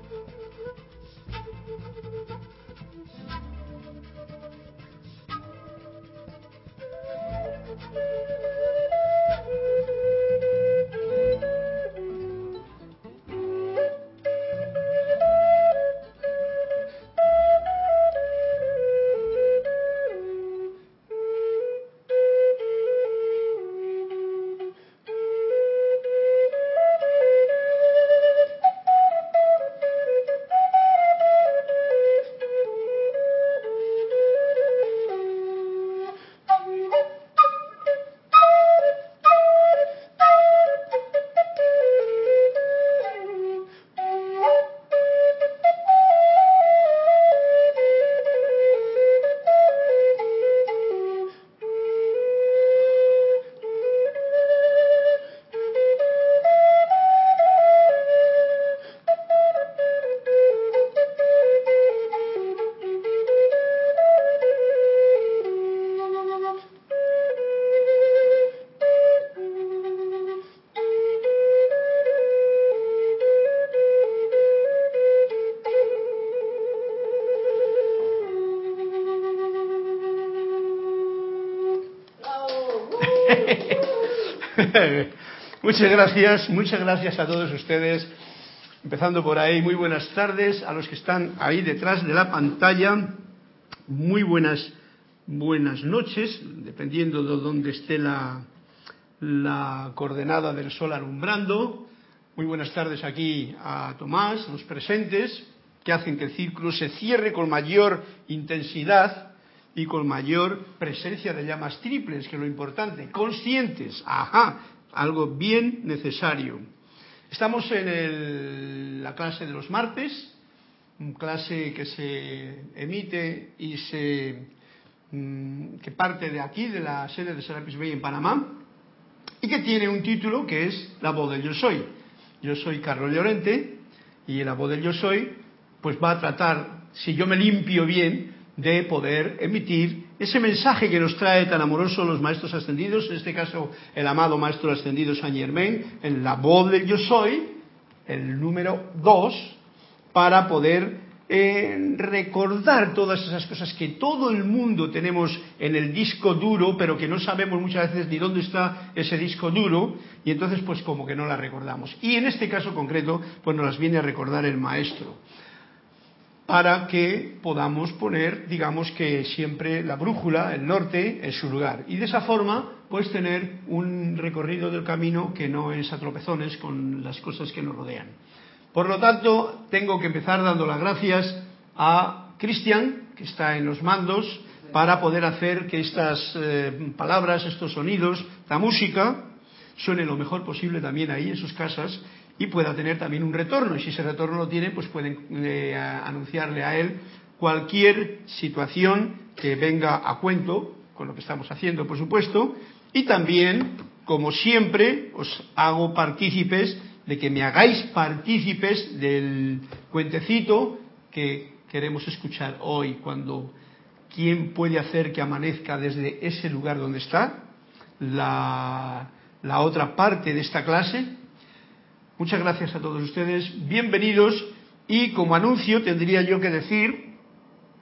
Thank you. Muchas gracias, muchas gracias a todos ustedes. Empezando por ahí, muy buenas tardes a los que están ahí detrás de la pantalla. Muy buenas, buenas noches, dependiendo de dónde esté la, la coordenada del sol alumbrando. Muy buenas tardes aquí a Tomás, los presentes, que hacen que el círculo se cierre con mayor intensidad y con mayor presencia de llamas triples, que es lo importante, conscientes, ajá, algo bien necesario. Estamos en la clase de los martes, clase que se emite y se mm, que parte de aquí, de la sede de Serapis Bay en Panamá, y que tiene un título que es La voz del yo soy. Yo soy Carlos Llorente y la voz del yo soy pues va a tratar, si yo me limpio bien, de poder emitir ese mensaje que nos trae tan amoroso los maestros ascendidos, en este caso el amado maestro ascendido Saint Germain, en la voz del yo soy, el número 2, para poder eh, recordar todas esas cosas que todo el mundo tenemos en el disco duro, pero que no sabemos muchas veces ni dónde está ese disco duro, y entonces pues como que no las recordamos. Y en este caso concreto, pues nos las viene a recordar el maestro para que podamos poner, digamos que siempre la brújula, el norte, en su lugar. Y de esa forma, pues tener un recorrido del camino que no es a tropezones con las cosas que nos rodean. Por lo tanto, tengo que empezar dando las gracias a Cristian, que está en los mandos, para poder hacer que estas eh, palabras, estos sonidos, la música, suene lo mejor posible también ahí en sus casas y pueda tener también un retorno. Y si ese retorno lo tiene, pues pueden eh, anunciarle a él cualquier situación que venga a cuento con lo que estamos haciendo, por supuesto. Y también, como siempre, os hago partícipes de que me hagáis partícipes del cuentecito que queremos escuchar hoy, cuando quién puede hacer que amanezca desde ese lugar donde está, la, la otra parte de esta clase, Muchas gracias a todos ustedes, bienvenidos y como anuncio tendría yo que decir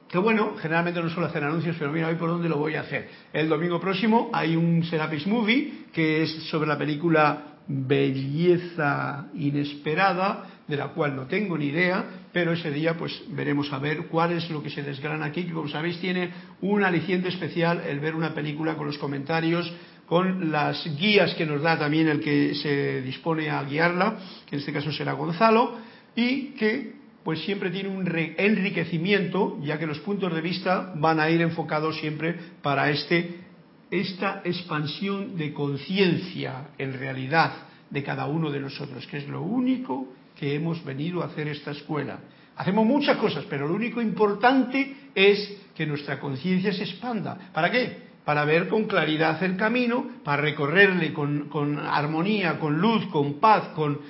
que bueno, generalmente no suelo hacer anuncios, pero mira hoy por dónde lo voy a hacer. El domingo próximo hay un Serapis Movie que es sobre la película Belleza Inesperada, de la cual no tengo ni idea, pero ese día pues veremos a ver cuál es lo que se desgrana aquí, que como sabéis tiene un aliciente especial el ver una película con los comentarios con las guías que nos da también el que se dispone a guiarla, que en este caso será Gonzalo, y que pues siempre tiene un enriquecimiento, ya que los puntos de vista van a ir enfocados siempre para este, esta expansión de conciencia en realidad de cada uno de nosotros, que es lo único que hemos venido a hacer esta escuela. Hacemos muchas cosas, pero lo único importante es que nuestra conciencia se expanda. ¿Para qué? Para ver con claridad el camino, para recorrerle con, armonía, con luz, con paz, con,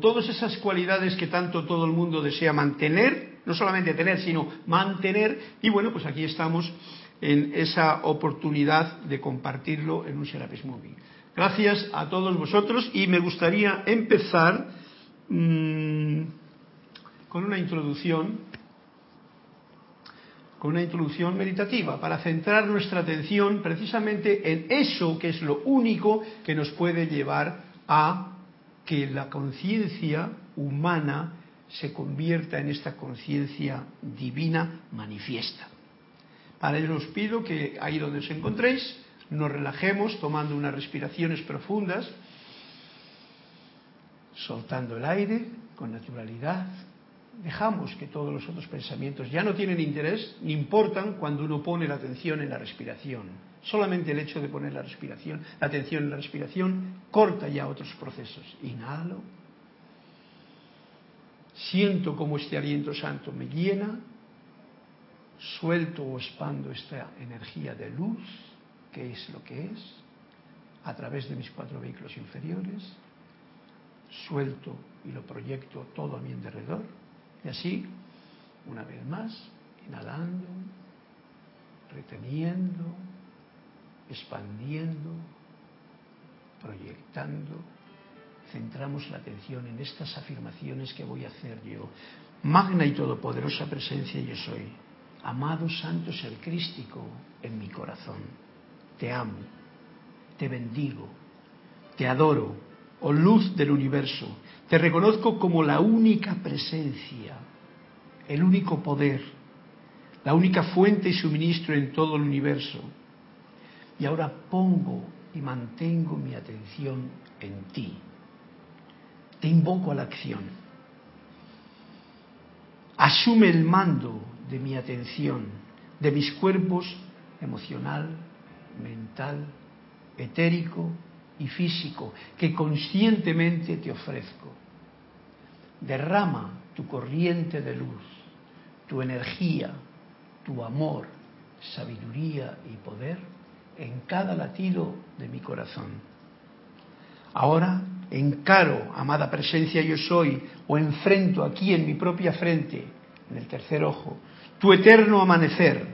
todas esas cualidades que tanto todo el mundo desea mantener, no solamente tener, sino mantener. Y bueno, pues aquí estamos en esa oportunidad de compartirlo en un Serapis Movie. Gracias a todos vosotros y me gustaría empezar mmm, con una introducción, con una introducción meditativa, para centrar nuestra atención precisamente en eso que es lo único que nos puede llevar a que la conciencia humana se convierta en esta conciencia divina manifiesta. Para ello os pido que ahí donde os encontréis, nos relajemos tomando unas respiraciones profundas, soltando el aire con naturalidad. Dejamos que todos los otros pensamientos ya no tienen interés ni importan cuando uno pone la atención en la respiración. Solamente el hecho de poner la respiración, la atención en la respiración, corta ya otros procesos. Inhalo. Siento como este aliento santo me llena. Suelto o expando esta energía de luz, que es lo que es, a través de mis cuatro vehículos inferiores suelto y lo proyecto todo a mi alrededor. Y así, una vez más, inhalando, reteniendo, expandiendo, proyectando, centramos la atención en estas afirmaciones que voy a hacer yo. Magna y todopoderosa presencia yo soy. Amado Santo Ser Crístico en mi corazón. Te amo, te bendigo, te adoro, o luz del universo. Te reconozco como la única presencia, el único poder, la única fuente y suministro en todo el universo. Y ahora pongo y mantengo mi atención en ti. Te invoco a la acción. Asume el mando de mi atención, de mis cuerpos emocional, mental, etérico y físico que conscientemente te ofrezco. Derrama tu corriente de luz, tu energía, tu amor, sabiduría y poder en cada latido de mi corazón. Ahora encaro, amada presencia yo soy, o enfrento aquí en mi propia frente, en el tercer ojo, tu eterno amanecer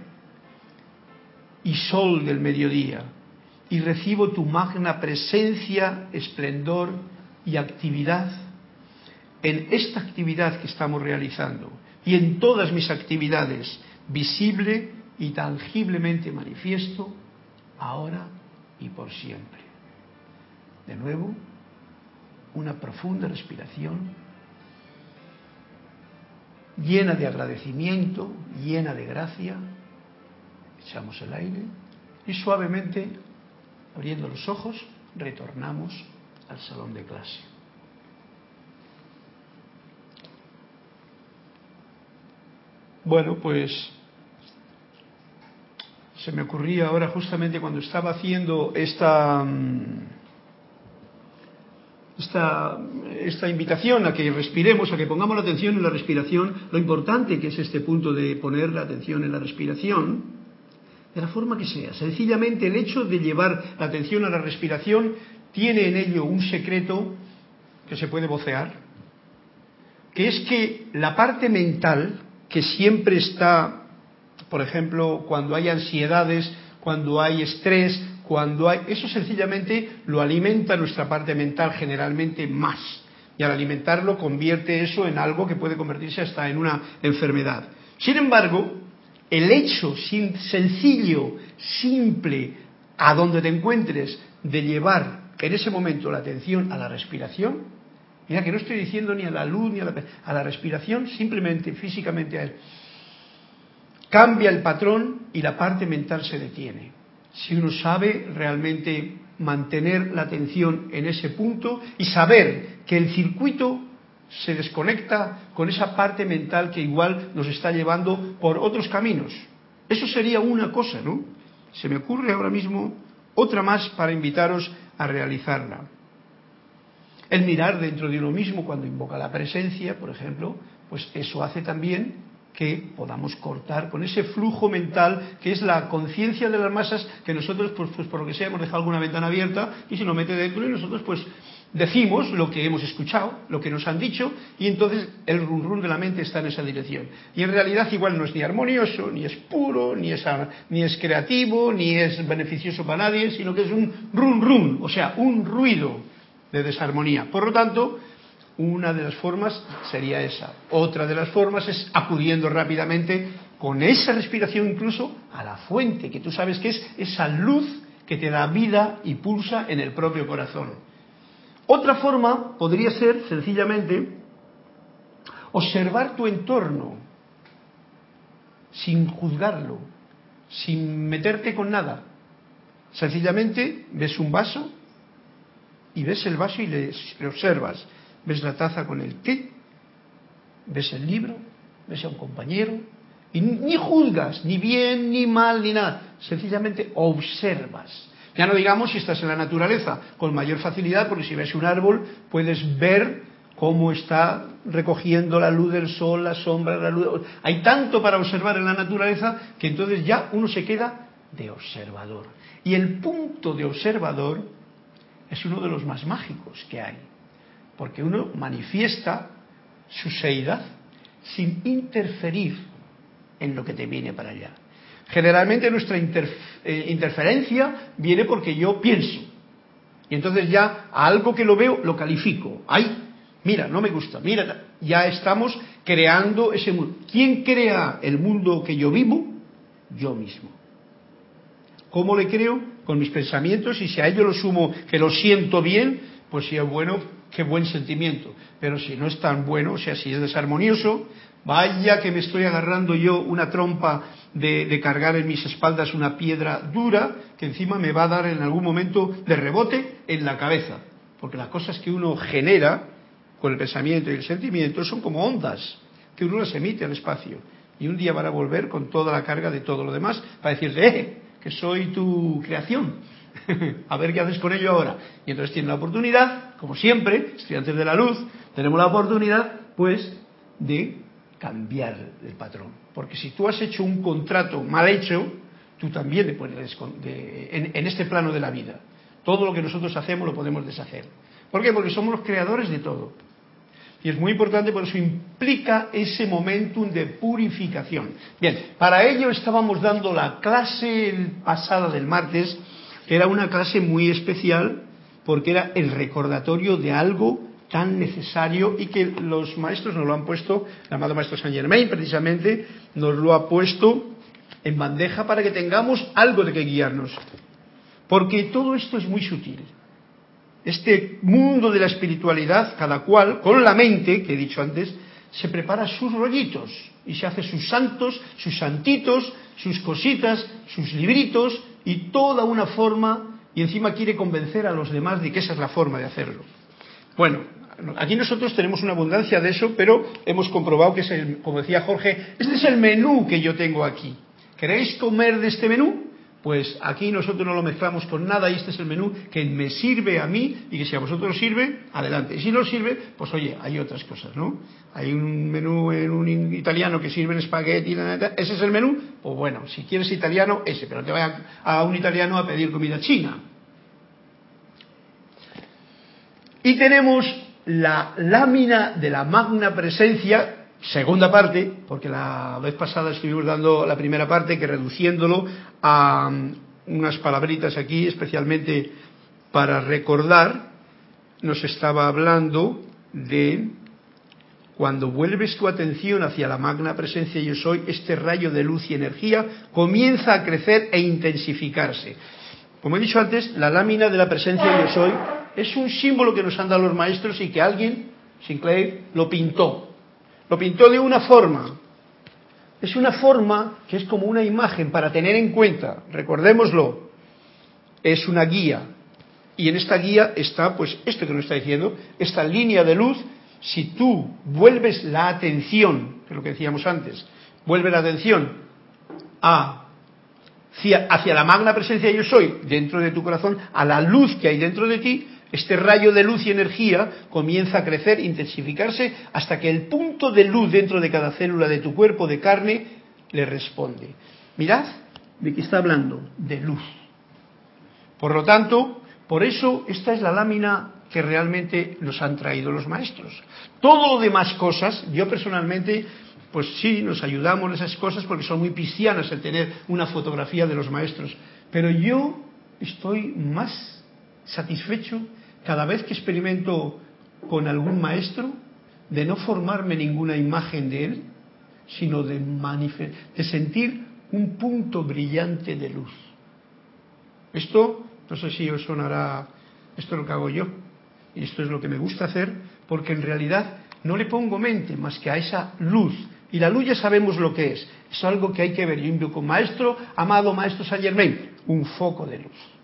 y sol del mediodía, y recibo tu magna presencia, esplendor y actividad en esta actividad que estamos realizando y en todas mis actividades, visible y tangiblemente manifiesto, ahora y por siempre. De nuevo, una profunda respiración llena de agradecimiento, llena de gracia. Echamos el aire y suavemente Abriendo los ojos, retornamos al salón de clase. Bueno, pues se me ocurría ahora justamente cuando estaba haciendo esta, mm, esta, esta, invitación a que respiremos, a que pongamos la atención en la respiración, lo importante que es este punto de poner la atención en la respiración, de la forma que sea. Sencillamente el hecho de llevar la atención a la respiración tiene en ello un secreto que se puede vocear, que es que la parte mental, que siempre está, por ejemplo, cuando hay ansiedades, cuando hay estrés, cuando hay... Eso sencillamente lo alimenta nuestra parte mental generalmente más. Y al alimentarlo convierte eso en algo que puede convertirse hasta en una enfermedad. Sin embargo, el hecho sencillo, simple, a donde te encuentres, de llevar en ese momento la atención a la respiración, mira que no estoy diciendo ni a la luz ni a la, a la respiración, simplemente físicamente a él, cambia el patrón y la parte mental se detiene. Si uno sabe realmente mantener la atención en ese punto y saber que el circuito se desconecta con esa parte mental que igual nos está llevando por otros caminos. Eso sería una cosa, ¿no? Se me ocurre ahora mismo otra más para invitaros a realizarla. El mirar dentro de uno mismo cuando invoca la presencia, por ejemplo, pues eso hace también que podamos cortar con ese flujo mental que es la conciencia de las masas que nosotros, pues, pues por lo que sea, hemos dejado alguna ventana abierta y se nos mete dentro y nosotros pues decimos lo que hemos escuchado, lo que nos han dicho, y entonces el run run de la mente está en esa dirección. Y en realidad igual no es ni armonioso, ni es puro, ni es, ni es creativo, ni es beneficioso para nadie, sino que es un run run, o sea, un ruido de desarmonía. Por lo tanto, Una de las formas sería esa. Otra de las formas es acudiendo rápidamente con esa respiración incluso a la fuente, que tú sabes que es esa luz que te da vida y pulsa en el propio corazón. Otra forma podría ser sencillamente observar tu entorno sin juzgarlo, sin meterte con nada. Sencillamente ves un vaso y ves el vaso y le, observas. Ves la taza con el té, ves el libro, ves a un compañero, y ni juzgas, ni bien, ni mal, ni nada. Sencillamente observas. Ya no digamos si estás en la naturaleza, con mayor facilidad, porque si ves un árbol puedes ver cómo está recogiendo la luz del sol, la sombra, la luz. Hay tanto para observar en la naturaleza que entonces ya uno se queda de observador. Y el punto de observador es uno de los más mágicos que hay, porque uno manifiesta su seidad sin interferir en lo que te viene para allá. Generalmente nuestra eh, interferencia viene porque yo pienso. Y entonces ya a algo que lo veo lo califico. Ay, mira, no me gusta, mira, ya estamos creando ese mundo. ¿Quién crea el mundo que yo vivo? Yo mismo. ¿Cómo le creo? Con mis pensamientos y si a ello lo sumo que lo siento bien, pues si es bueno, qué buen sentimiento. Pero si no es tan bueno, o sea, si es desarmonioso, vaya que me estoy agarrando yo una trompa de, cargar en mis espaldas una piedra dura que encima me va a dar en algún momento de rebote en la cabeza. Porque las cosas que uno genera con el pensamiento y el sentimiento son como ondas que uno las emite al espacio. Y un día van a volver con toda la carga de todo lo demás para decirle, eh, que soy tu creación. a ver qué haces con ello ahora. Y entonces tiene la oportunidad, como siempre, estudiantes de la luz, tenemos la oportunidad, pues, de cambiar el patrón. Porque si tú has hecho un contrato mal hecho, tú también le puedes, en, en este plano de la vida. Todo lo que nosotros hacemos lo podemos deshacer. ¿Por qué? Porque somos los creadores de todo. Y es muy importante, por eso implica ese momentum de purificación. Bien, para ello estábamos dando la clase pasada del martes, que era una clase muy especial, porque era el recordatorio de algo tan necesario y que los maestros nos lo han puesto, el amado maestro Saint Germain precisamente nos lo ha puesto en bandeja para que tengamos algo de que guiarnos. Porque todo esto es muy sutil este mundo de la espiritualidad, cada cual, con la mente, que he dicho antes, se prepara sus rollitos y se hace sus santos, sus santitos, sus cositas, sus libritos y toda una forma y encima quiere convencer a los demás de que esa es la forma de hacerlo. Bueno, aquí nosotros tenemos una abundancia de eso, pero hemos comprobado que es el, como decía Jorge, este es el menú que yo tengo aquí. ¿Queréis comer de este menú? Pues aquí nosotros no lo mezclamos con nada y este es el menú que me sirve a mí y que si a vosotros sirve, adelante. Y si no sirve, pues oye, hay otras cosas, ¿no? Hay un menú en un italiano que sirve en espagueti, ese es el menú, pues bueno, si quieres italiano, ese, pero te vaya a un italiano a pedir comida china. Y tenemos la lámina de la magna presencia segunda parte, porque la vez pasada estuvimos dando la primera parte, que reduciéndolo a um, unas palabritas aquí, especialmente para recordar, nos estaba hablando de cuando vuelves tu atención hacia la magna presencia yo soy, este rayo de luz y energía comienza a crecer e intensificarse. Como he dicho antes, la lámina de la presencia yo soy es un símbolo que nos han dado los maestros y que alguien, Sinclair, lo pintó lo pintó de una forma. Es una forma que es como una imagen para tener en cuenta, recordémoslo, es una guía. Y en esta guía está, pues, esto que nos está diciendo, esta línea de luz, si tú vuelves la atención, que es lo que decíamos antes, vuelve la atención a, hacia, la magna presencia yo soy dentro de tu corazón, a la luz que hay dentro de ti, este rayo de luz y energía comienza a crecer, intensificarse, hasta que el punto de luz dentro de cada célula de tu cuerpo de carne le responde. Mirad de qué está hablando, de luz. Por lo tanto, por eso esta es la lámina que realmente nos han traído los maestros. Todo lo demás cosas, yo personalmente, pues sí, nos ayudamos en esas cosas porque son muy piscianas el tener una fotografía de los maestros. Pero yo estoy más satisfecho cada vez que experimento con algún maestro, de no formarme ninguna imagen de él, sino de, de sentir un punto brillante de luz. Esto, no sé si os sonará, esto es lo que hago yo, y esto es lo que me gusta hacer, porque en realidad no le pongo mente más que a esa luz. Y la luz ya sabemos lo que es, es algo que hay que ver. Yo invoco maestro, amado maestro Saint Germain, un foco de luz.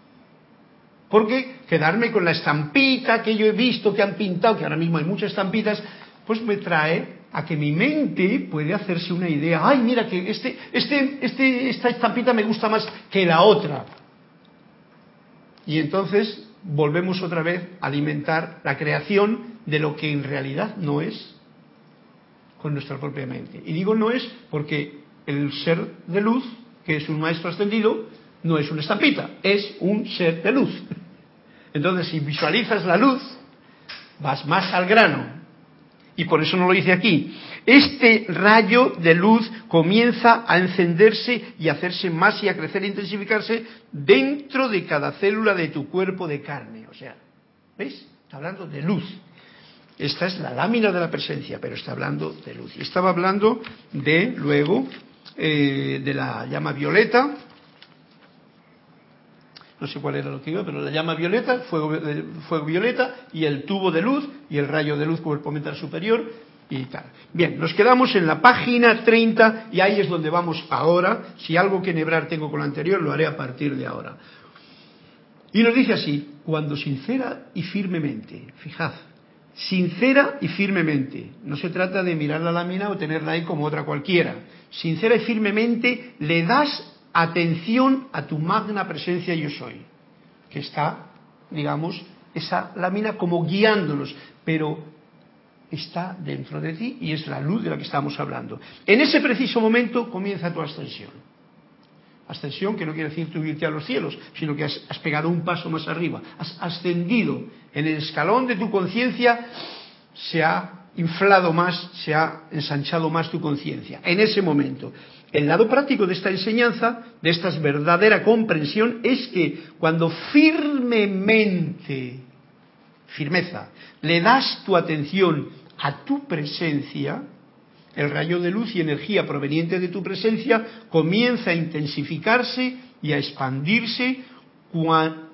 Porque quedarme con la estampita que yo he visto, que han pintado, que ahora mismo hay muchas estampitas, pues me trae a que mi mente puede hacerse una idea, ay, mira que este, este, este, esta estampita me gusta más que la otra. Y entonces volvemos otra vez a alimentar la creación de lo que en realidad no es con nuestra propia mente. Y digo no es porque el ser de luz, que es un maestro ascendido, no es una estampita, es un ser de luz. Entonces, si visualizas la luz, vas más al grano, y por eso no lo dice aquí. Este rayo de luz comienza a encenderse y a hacerse más y a crecer e intensificarse dentro de cada célula de tu cuerpo de carne. O sea, ¿ves? Está hablando de luz. Esta es la lámina de la presencia, pero está hablando de luz. Y estaba hablando de, luego, eh, de la llama violeta, no sé cuál era lo que iba, pero la llama violeta, fuego, eh, fuego violeta y el tubo de luz y el rayo de luz cuerpo mental superior y tal. Bien, nos quedamos en la página 30 y ahí es donde vamos ahora. Si algo que nebrar tengo con lo anterior, lo haré a partir de ahora. Y nos dice así, cuando sincera y firmemente, fijad, sincera y firmemente, no se trata de mirar la lámina o tenerla ahí como otra cualquiera, sincera y firmemente le das atención a tu magna presencia yo soy, que está, digamos, esa lámina como guiándonos, pero está dentro de ti y es la luz de la que estamos hablando. En ese preciso momento comienza tu ascensión. Ascensión que no quiere decir tu irte a los cielos, sino que has pegado un paso más arriba, has ascendido en el escalón de tu conciencia, se ha inflado más, se ha ensanchado más tu conciencia. En ese momento, el lado práctico de esta enseñanza, de esta verdadera comprensión, es que cuando firmemente, firmeza, le das tu atención a tu presencia, el rayo de luz y energía proveniente de tu presencia comienza a intensificarse y a expandirse,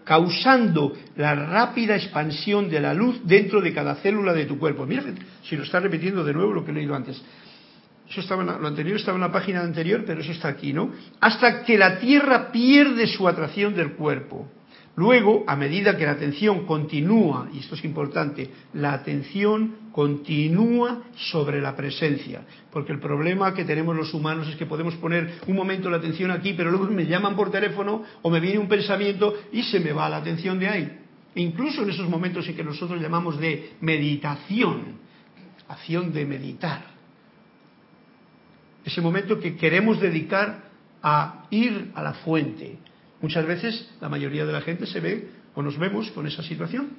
causando la rápida expansión de la luz dentro de cada célula de tu cuerpo. Mira, si lo está repitiendo de nuevo lo que he leído antes. Eso estaba lo anterior estaba en la página anterior, pero eso está aquí, ¿no? Hasta que la Tierra pierde su atracción del cuerpo. Luego, a medida que la atención continúa, y esto es importante, la atención continúa sobre la presencia, porque el problema que tenemos los humanos es que podemos poner un momento la atención aquí, pero luego me llaman por teléfono o me viene un pensamiento y se me va la atención de ahí. incluso en esos momentos en que nosotros llamamos de meditación, acción de meditar, ese momento que queremos dedicar a ir a la fuente. Muchas veces la mayoría de la gente se ve o nos vemos con esa situación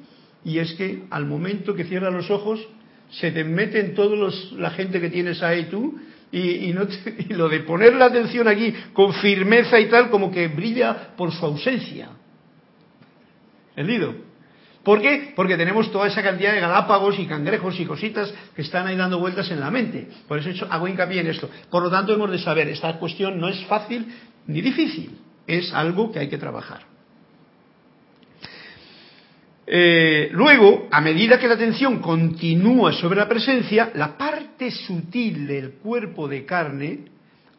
y es que al momento que cierras los ojos se te meten todos la gente que tienes ahí tú y, no y lo de poner la atención aquí con firmeza y tal como que brilla por su ausencia. ¿Entendido? ¿Por qué? Porque tenemos toda esa cantidad de galápagos y cangrejos y cositas que están ahí dando vueltas en la mente. Por eso hago hincapié en esto. Por lo tanto, hemos de saber, esta cuestión no es fácil ni difícil, es algo que hay que trabajar. Eh, luego, a medida que la atención continúa sobre la presencia, la parte sutil del cuerpo de carne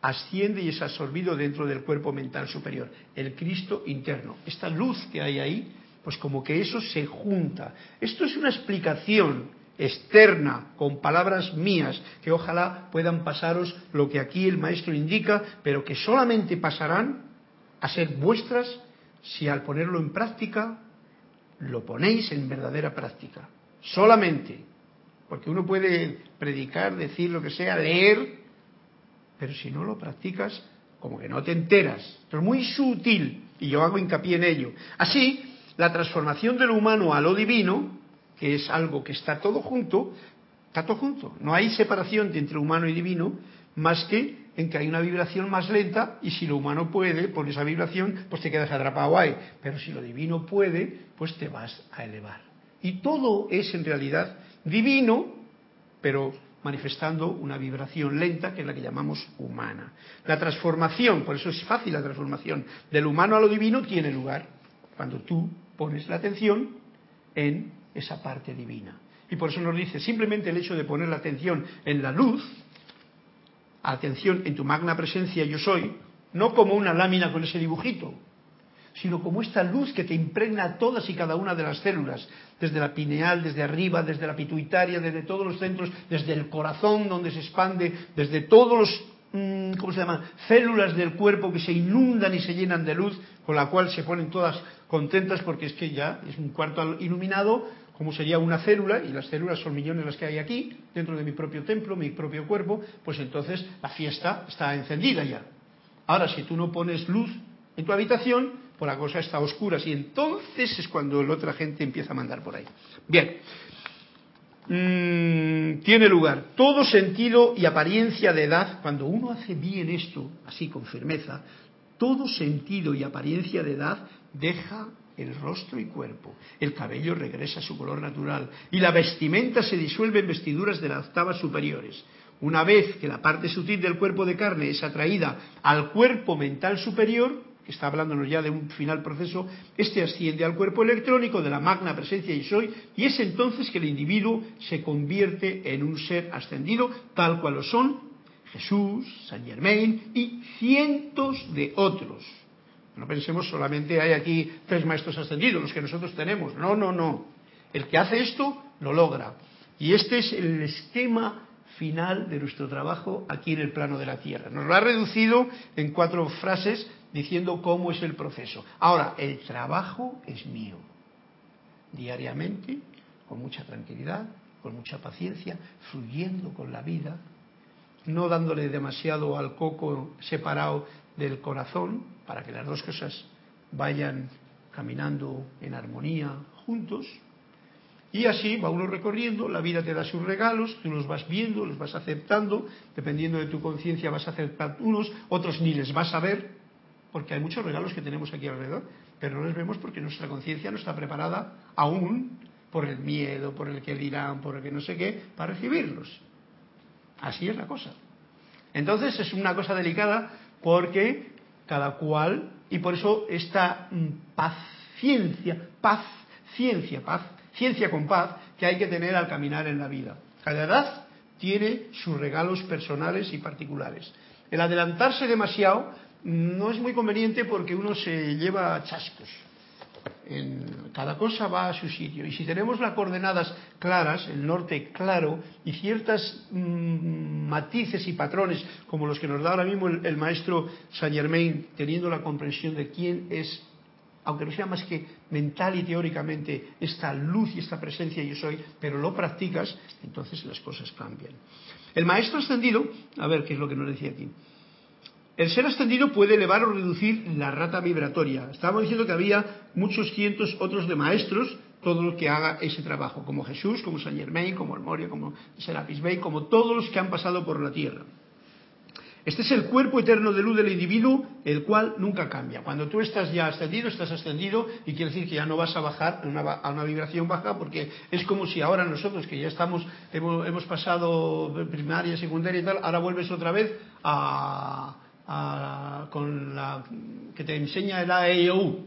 asciende y es absorbido dentro del cuerpo mental superior, el Cristo interno. Esta luz que hay ahí pues como que eso se junta. Esto es una explicación externa, con palabras mías, que ojalá puedan pasaros lo que aquí el maestro indica, pero que solamente pasarán a ser vuestras si al ponerlo en práctica lo ponéis en verdadera práctica. Solamente. Porque uno puede predicar, decir lo que sea, leer, pero si no lo practicas, como que no te enteras. Esto es muy sutil y yo hago hincapié en ello. Así, la transformación de lo humano a lo divino, que es algo que está todo junto, está todo junto. No hay separación entre humano y divino, más que en que hay una vibración más lenta y si lo humano puede, por esa vibración, pues te quedas atrapado ahí. Pero si lo divino puede, pues te vas a elevar. Y todo es en realidad divino, pero manifestando una vibración lenta que es la que llamamos humana. La transformación, por eso es fácil la transformación, del humano a lo divino tiene lugar cuando tú pones la atención en esa parte divina. Y por eso nos dice, simplemente el hecho de poner la atención en la luz, atención en tu magna presencia yo soy, no como una lámina con ese dibujito, sino como esta luz que te impregna todas y cada una de las células, desde la pineal, desde arriba, desde la pituitaria, desde todos los centros, desde el corazón donde se expande, desde todos los, ¿cómo se llama?, células del cuerpo que se inundan y se llenan de luz, con la cual se ponen todas contentas porque es que ya es un cuarto iluminado, como sería una célula, y las células son millones las que hay aquí, dentro de mi propio templo, mi propio cuerpo, pues entonces la fiesta está encendida ya. Ahora, si tú no pones luz en tu habitación, pues la cosa está oscura y entonces es cuando la otra gente empieza a mandar por ahí. Bien, mm, tiene lugar todo sentido y apariencia de edad, cuando uno hace bien esto, así con firmeza, todo sentido y apariencia de edad deja el rostro y cuerpo, el cabello regresa a su color natural y la vestimenta se disuelve en vestiduras de las octavas superiores. Una vez que la parte sutil del cuerpo de carne es atraída al cuerpo mental superior, que está hablándonos ya de un final proceso, este asciende al cuerpo electrónico de la magna presencia y soy, y es entonces que el individuo se convierte en un ser ascendido, tal cual lo son Jesús, San Germain y cientos de otros. No pensemos solamente hay aquí tres maestros ascendidos, los que nosotros tenemos. No, no, no. El que hace esto lo logra. Y este es el esquema final de nuestro trabajo aquí en el plano de la Tierra. Nos lo ha reducido en cuatro frases diciendo cómo es el proceso. Ahora, el trabajo es mío, diariamente, con mucha tranquilidad, con mucha paciencia, fluyendo con la vida, no dándole demasiado al coco separado del corazón, para que las dos cosas vayan caminando en armonía juntos. Y así va uno recorriendo, la vida te da sus regalos, tú los vas viendo, los vas aceptando, dependiendo de tu conciencia vas a aceptar unos, otros ni les vas a ver, porque hay muchos regalos que tenemos aquí alrededor, pero no los vemos porque nuestra conciencia no está preparada aún por el miedo, por el que dirán, por el que no sé qué, para recibirlos. Así es la cosa. Entonces es una cosa delicada porque cada cual, y por eso esta mm, paciencia, paz, ciencia, paz, ciencia con paz que hay que tener al caminar en la vida. Cada edad tiene sus regalos personales y particulares. El adelantarse demasiado no es muy conveniente porque uno se lleva chascos. Cada cosa va a su sitio. Y si tenemos las coordenadas claras, el norte claro, y ciertas mm, matices y patrones, como los que nos da ahora mismo el, maestro Saint Germain, teniendo la comprensión de quién es, aunque no sea más que mental y teóricamente, esta luz y esta presencia yo soy, pero lo practicas, entonces las cosas cambian. El maestro ascendido, a ver qué es lo que nos decía aquí. El ser ascendido puede elevar o reducir la rata vibratoria. Estábamos diciendo que había muchos cientos otros de maestros, todo lo que haga ese trabajo, como Jesús, como Saint Germain, como el Moria, como Serapis Bey, como todos los que han pasado por la tierra. Este es el cuerpo eterno de luz del individuo, el cual nunca cambia. Cuando tú estás ya ascendido, estás ascendido y quiere decir que ya no vas a bajar a una, vibración baja porque es como si ahora nosotros que ya estamos, hemos, hemos pasado primaria, secundaria y tal, ahora vuelves otra vez a, con la que te enseña el A, E, U.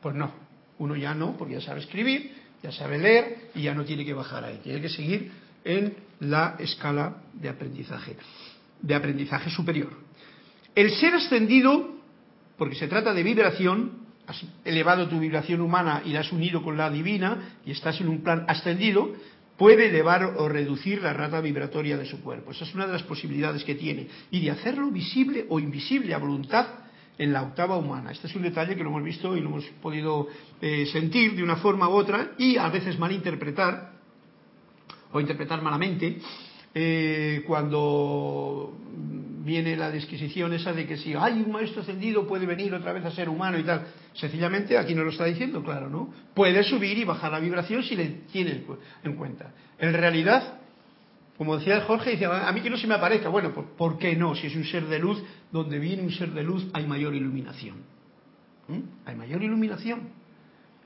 Pues no, uno ya no, porque ya sabe escribir, ya sabe leer y ya no tiene que bajar ahí, tiene que seguir en la escala de aprendizaje, de aprendizaje superior. El ser ascendido, porque se trata de vibración, has elevado tu vibración humana y la has unido con la divina y estás en un plan ascendido, puede elevar o reducir la rata vibratoria de su cuerpo. Esa es una de las posibilidades que tiene. Y de hacerlo visible o invisible a voluntad en la octava humana. Este es un detalle que lo hemos visto y lo hemos podido eh, sentir de una forma u otra y a veces malinterpretar o interpretar malamente eh, cuando viene la disquisición esa de que si hay un maestro ascendido puede venir otra vez a ser humano y tal. Sencillamente aquí no lo está diciendo, claro, ¿no? Puede subir y bajar la vibración si le tiene en cuenta. En realidad, como decía Jorge, dice, a mí que no se me aparezca. Bueno, ¿por, qué no? Si es un ser de luz, donde viene un ser de luz hay mayor iluminación. ¿Mm? Hay mayor iluminación.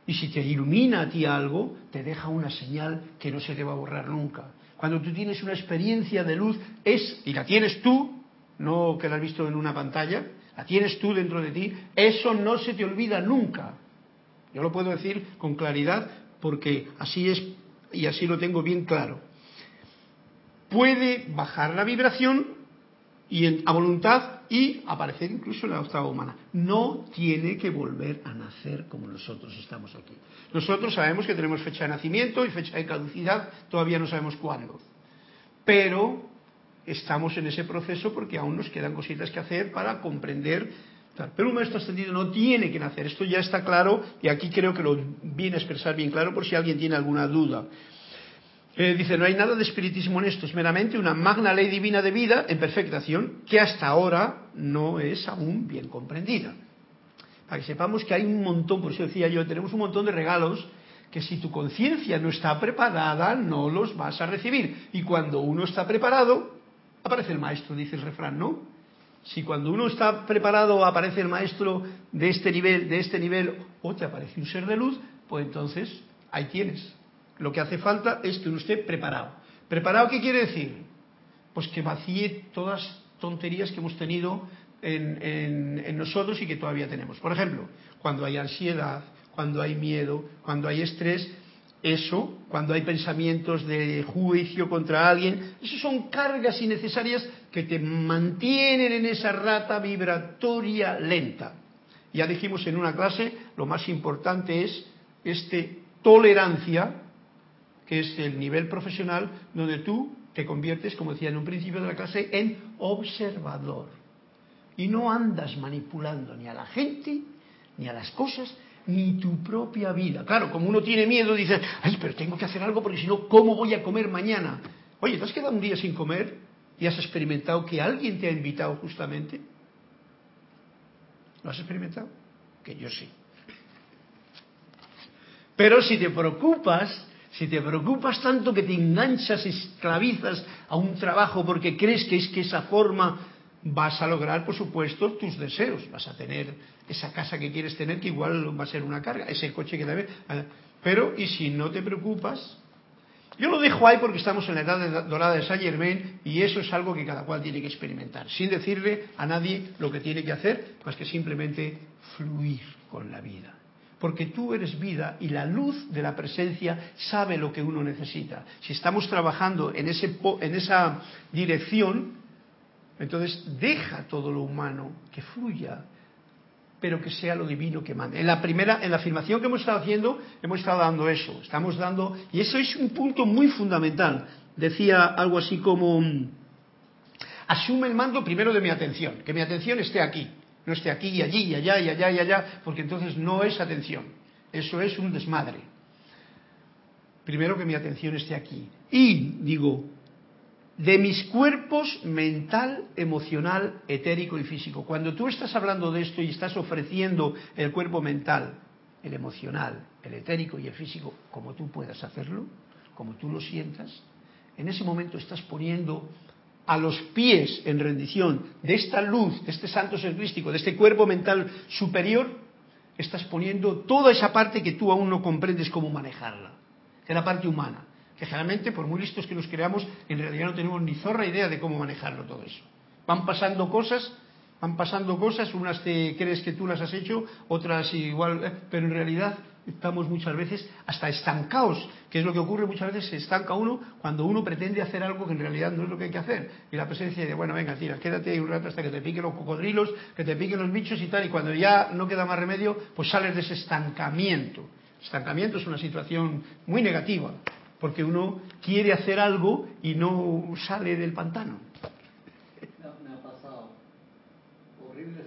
Y si te ilumina a ti algo, te deja una señal que no se te va a borrar nunca. Cuando tú tienes una experiencia de luz, es, y la tienes tú, no que la has visto en una pantalla, la tienes tú dentro de ti, eso no se te olvida nunca. Yo lo puedo decir con claridad porque así es y así lo tengo bien claro. Puede bajar la vibración y a voluntad y aparecer incluso en la octava humana. No tiene que volver a nacer como nosotros estamos aquí. Nosotros sabemos que tenemos fecha de nacimiento y fecha de caducidad, todavía no sabemos cuándo. Pero estamos en ese proceso porque aún nos quedan cositas que hacer para comprender. Pero un maestro ascendido no tiene que nacer, esto ya está claro y aquí creo que lo viene a expresar bien claro por si alguien tiene alguna duda. Eh, dice, no hay nada de espiritismo en esto, es meramente una magna ley divina de vida en perfectación que hasta ahora no es aún bien comprendida. Para que sepamos que hay un montón, por eso decía yo, tenemos un montón de regalos que si tu conciencia no está preparada, no los vas a recibir. Y cuando uno está preparado, aparece el maestro, dice el refrán, ¿no? Si cuando uno está preparado aparece el maestro de este nivel, de este nivel, o te aparece un ser de luz, pues entonces ahí tienes. Lo que hace falta es que uno esté preparado. ¿Preparado qué quiere decir? Pues que vacíe todas tonterías que hemos tenido en, nosotros y que todavía tenemos. Por ejemplo, cuando hay ansiedad, cuando hay miedo, cuando hay estrés, eso, cuando hay pensamientos de juicio contra alguien, eso son cargas innecesarias que te mantienen en esa rata vibratoria lenta. Ya dijimos en una clase, lo más importante es este tolerancia que es el nivel profesional donde tú te conviertes, como decía en un principio de la clase, en observador. Y no andas manipulando ni a la gente, ni a las cosas, ni tu propia vida. Claro, como uno tiene miedo, dice, ay, pero tengo que hacer algo porque si no, ¿cómo voy a comer mañana? Oye, ¿te has quedado un día sin comer y has experimentado que alguien te ha invitado justamente? ¿Lo has experimentado? Que yo sí. Pero si te preocupas si te preocupas tanto que te enganchas, esclavizas a un trabajo porque crees que es que esa forma vas a lograr, por supuesto, tus deseos. Vas a tener esa casa que quieres tener, que igual va a ser una carga, ese coche que debe. Ah, pero, y si no te preocupas, yo lo dejo ahí porque estamos en la edad dorada de Saint Germain y eso es algo que cada cual tiene que experimentar, sin decirle a nadie lo que tiene que hacer, más que simplemente fluir con la vida porque tú eres vida y la luz de la presencia sabe lo que uno necesita. Si estamos trabajando en, ese, en esa dirección, entonces deja todo lo humano que fluya, pero que sea lo divino que mande. En la primera, en la afirmación que hemos estado haciendo, hemos estado dando eso, estamos dando, y eso es un punto muy fundamental. Decía algo así como, asume el mando primero de mi atención, que mi atención esté aquí no esté aquí y allí y allá y allá y allá, porque entonces no es atención, eso es un desmadre. Primero que mi atención esté aquí. Y digo, de mis cuerpos mental, emocional, etérico y físico. Cuando tú estás hablando de esto y estás ofreciendo el cuerpo mental, el emocional, el etérico y el físico, como tú puedas hacerlo, como tú lo sientas, en ese momento estás poniendo a los pies en rendición de esta luz, de este santo ser de este cuerpo mental superior, estás poniendo toda esa parte que tú aún no comprendes cómo manejarla, que es la parte humana, que generalmente, por muy listos que nos creamos, en realidad no tenemos ni zorra idea de cómo manejarlo todo eso. Van pasando cosas, van pasando cosas, unas te crees que tú las has hecho, otras igual, eh, pero en realidad estamos muchas veces hasta estancados, que es lo que ocurre muchas veces, se estanca uno cuando uno pretende hacer algo que en realidad no es lo que hay que hacer. Y la presencia de, bueno, venga, tira, quédate ahí un rato hasta que te piquen los cocodrilos, que te piquen los bichos y tal, y cuando ya no queda más remedio, pues sales de ese estancamiento. Estancamiento es una situación muy negativa, porque uno quiere hacer algo y no sale del pantano. Me ha pasado. Horrible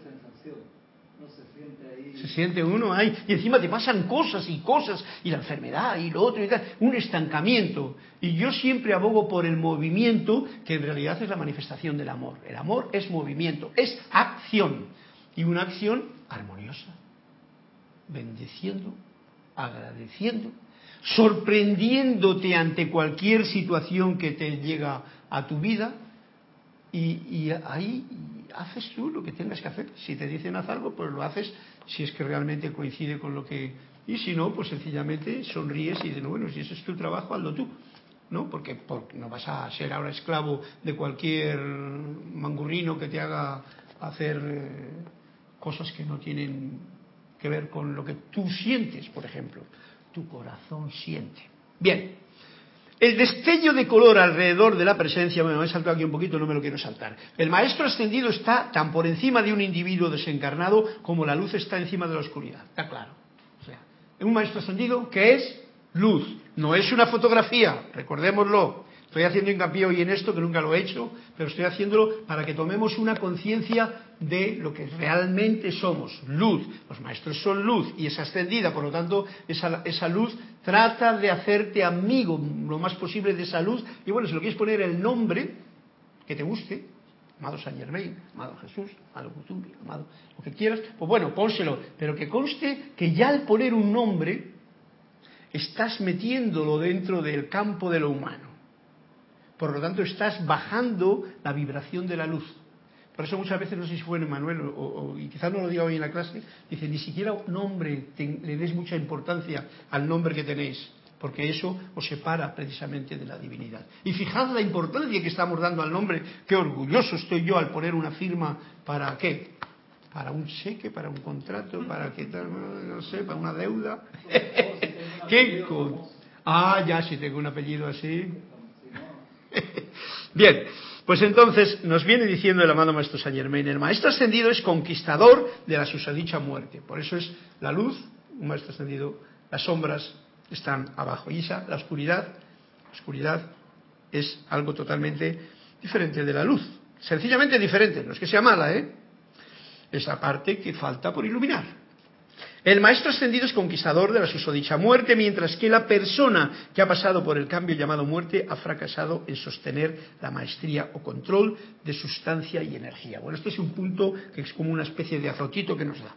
se siente uno ahí y encima te pasan cosas y cosas y la enfermedad y lo otro y tal, un estancamiento. Y yo siempre abogo por el movimiento que en realidad es la manifestación del amor. El amor es movimiento, es acción y una acción armoniosa, bendeciendo, agradeciendo, sorprendiéndote ante cualquier situación que te llega a tu vida y, ahí haces tú lo que tengas que hacer. Si te dicen haz algo, pues lo haces si es que realmente coincide con lo que Y si no, pues sencillamente sonríes y dices, bueno, si ese es tu trabajo, hazlo tú. ¿No? Porque, porque no vas a ser ahora esclavo de cualquier mangurrino que te haga hacer eh, cosas que no tienen que ver con lo que tú sientes, por ejemplo. Tu corazón siente. Bien, el destello de color alrededor de la presencia, me he saltado aquí un poquito, no me lo quiero saltar. El maestro ascendido está tan por encima de un individuo desencarnado como la luz está encima de la oscuridad. Está claro. O sea, un maestro ascendido que es luz, no es una fotografía, recordémoslo. Estoy haciendo hincapié hoy en esto, que nunca lo he hecho, pero estoy haciéndolo para que tomemos una conciencia de lo que realmente somos, luz. Los maestros son luz y es ascendida, por lo tanto, esa, luz trata de hacerte amigo lo más posible de esa luz. Y bueno, si lo quieres poner el nombre que te guste, amado San Germain, amado Jesús, amado Kutumbi, amado lo que quieras, pues bueno, pónselo, pero que conste que ya al poner un nombre estás metiéndolo dentro del campo de lo humano. Por lo tanto, estás bajando la vibración de la luz. Por eso muchas veces, no sé si fue Manuel, o, y quizás no lo diga hoy en la clase, dice, ni siquiera nombre le des mucha importancia al nombre que tenéis, porque eso os separa precisamente de la divinidad. Y fijad la importancia que estamos dando al nombre, qué orgulloso estoy yo al poner una firma para qué, para un cheque, para un contrato, para tal, no sé, para una deuda. ¿Qué? Ah, ya, si tengo un apellido así. Bien, pues entonces nos viene diciendo el amado Maestro Saint Germain, el Maestro Ascendido es conquistador de la susadicha muerte. Por eso es la luz, un Maestro Ascendido, las sombras están abajo. Y esa, la oscuridad, la oscuridad es algo totalmente diferente de la luz. Sencillamente diferente, no es que sea mala, ¿eh? Esa parte que falta por iluminar. El maestro ascendido es conquistador de la susodicha muerte, mientras que la persona que ha pasado por el cambio llamado muerte ha fracasado en sostener la maestría o control de sustancia y energía. Bueno, este es un punto que es como una especie de azotito que nos da.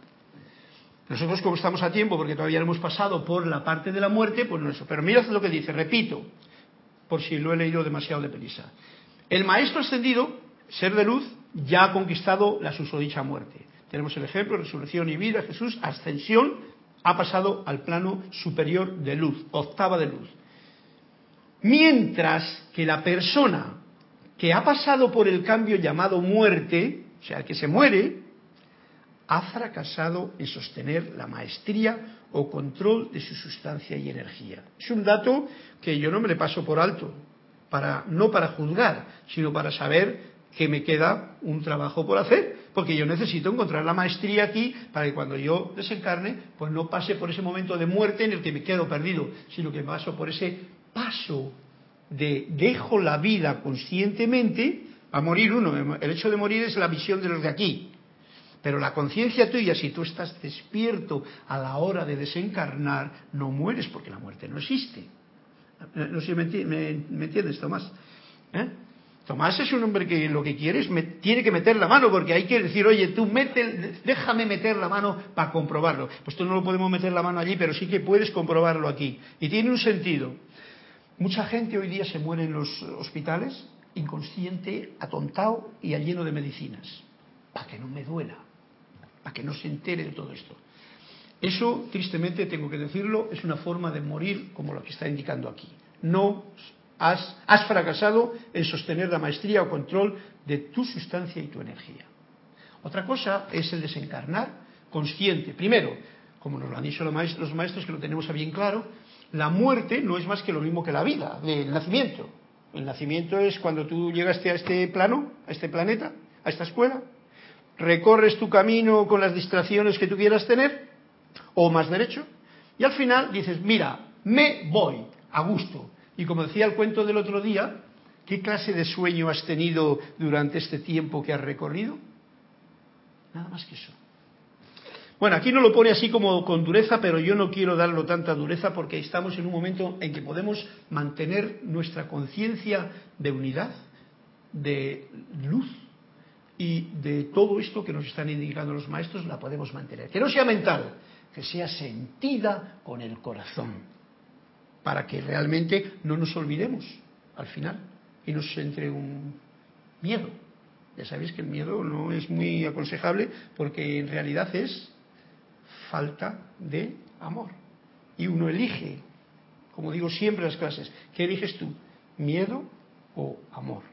Nosotros como estamos a tiempo, porque todavía no hemos pasado por la parte de la muerte, pues no eso. Pero mirad lo que dice, repito, por si lo he leído demasiado de prisa. El maestro ascendido, ser de luz, ya ha conquistado la susodicha muerte. Tenemos el ejemplo, resurrección y vida, Jesús, ascensión, ha pasado al plano superior de luz, octava de luz. Mientras que la persona que ha pasado por el cambio llamado muerte, o sea, que se muere, ha fracasado en sostener la maestría o control de su sustancia y energía. Es un dato que yo no me le paso por alto, para, no para juzgar, sino para saber que me queda un trabajo por hacer, porque yo necesito encontrar la maestría aquí para que cuando yo desencarne, pues no pase por ese momento de muerte en el que me quedo perdido, sino que paso por ese paso de dejo la vida conscientemente a morir uno. El hecho de morir es la visión de los de aquí. Pero la conciencia tuya, si tú estás despierto a la hora de desencarnar, no mueres porque la muerte no existe. No sé si me, entiendes, Tomás. ¿Eh? Tomás es un hombre que lo que quiere es tiene que meter la mano, porque hay que decir, oye, tú mete, déjame meter la mano para comprobarlo. Pues tú no lo podemos meter la mano allí, pero sí que puedes comprobarlo aquí. Y tiene un sentido. Mucha gente hoy día se muere en los hospitales, inconsciente, atontado y lleno de medicinas. Para que no me duela, para que no se entere de todo esto. Eso, tristemente, tengo que decirlo, es una forma de morir como lo que está indicando aquí. No has, fracasado en sostener la maestría o control de tu sustancia y tu energía. Otra cosa es el desencarnar consciente. Primero, como nos lo han dicho los maestros, que lo tenemos bien claro, la muerte no es más que lo mismo que la vida, el nacimiento. El nacimiento es cuando tú llegaste a este plano, a este planeta, a esta escuela, recorres tu camino con las distracciones que tú quieras tener, o más derecho, y al final dices, mira, me voy a gusto, y como decía el cuento del otro día, ¿qué clase de sueño has tenido durante este tiempo que has recorrido? Nada más que eso. Bueno, aquí no lo pone así como con dureza, pero yo no quiero darlo tanta dureza porque estamos en un momento en que podemos mantener nuestra conciencia de unidad, de luz y de todo esto que nos están indicando los maestros, la podemos mantener. Que no sea mental, que sea sentida con el corazón para que realmente no nos olvidemos al final y nos entre un miedo. Ya sabéis que el miedo no es muy aconsejable porque en realidad es falta de amor. y uno elige, como digo siempre en las clases, ¿qué eliges tú? ¿Miedo o amor?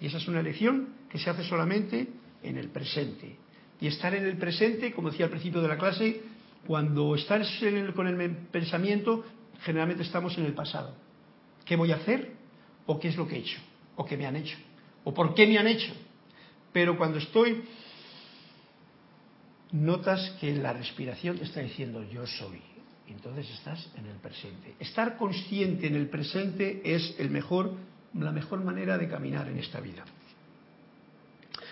Y esa es una elección que se hace solamente en el presente. Y estar en el presente, como decía al principio de la clase, cuando estás con el pensamiento, generalmente estamos en el pasado. ¿Qué voy a hacer? ¿O qué es lo que he hecho? ¿O qué me han hecho? ¿O por qué me han hecho? Pero cuando estoy, notas que la respiración te está diciendo yo soy. Entonces estás en el presente. Estar consciente en el presente es el mejor, la mejor manera de caminar en esta vida.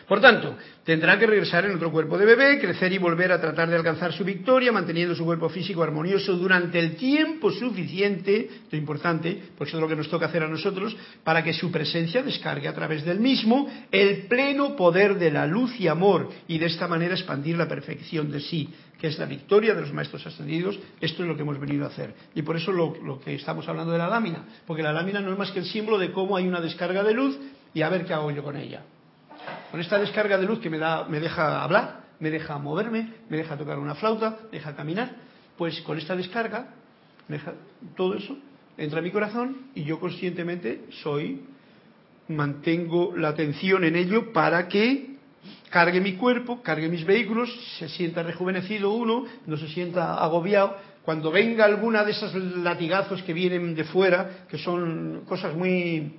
Por tanto, tendrá que regresar en otro cuerpo de bebé, crecer y volver a tratar de alcanzar su victoria, manteniendo su cuerpo físico armonioso durante el tiempo suficiente, lo importante, por eso es lo que nos toca hacer a nosotros, para que su presencia descargue a través del mismo el pleno poder de la luz y amor, y de esta manera expandir la perfección de sí, que es la victoria de los maestros ascendidos. Esto es lo que hemos venido a hacer. Y por eso lo, lo que estamos hablando de la lámina, porque la lámina no es más que el símbolo de cómo hay una descarga de luz y a ver qué hago yo con ella. Con esta descarga de luz que me, da, me deja hablar, me deja moverme, me deja tocar una flauta, me deja caminar, pues con esta descarga, me deja, todo eso entra en mi corazón y yo conscientemente soy, mantengo la atención en ello para que cargue mi cuerpo, cargue mis vehículos, se sienta rejuvenecido uno, no se sienta agobiado. Cuando venga alguna de esos latigazos que vienen de fuera, que son cosas muy,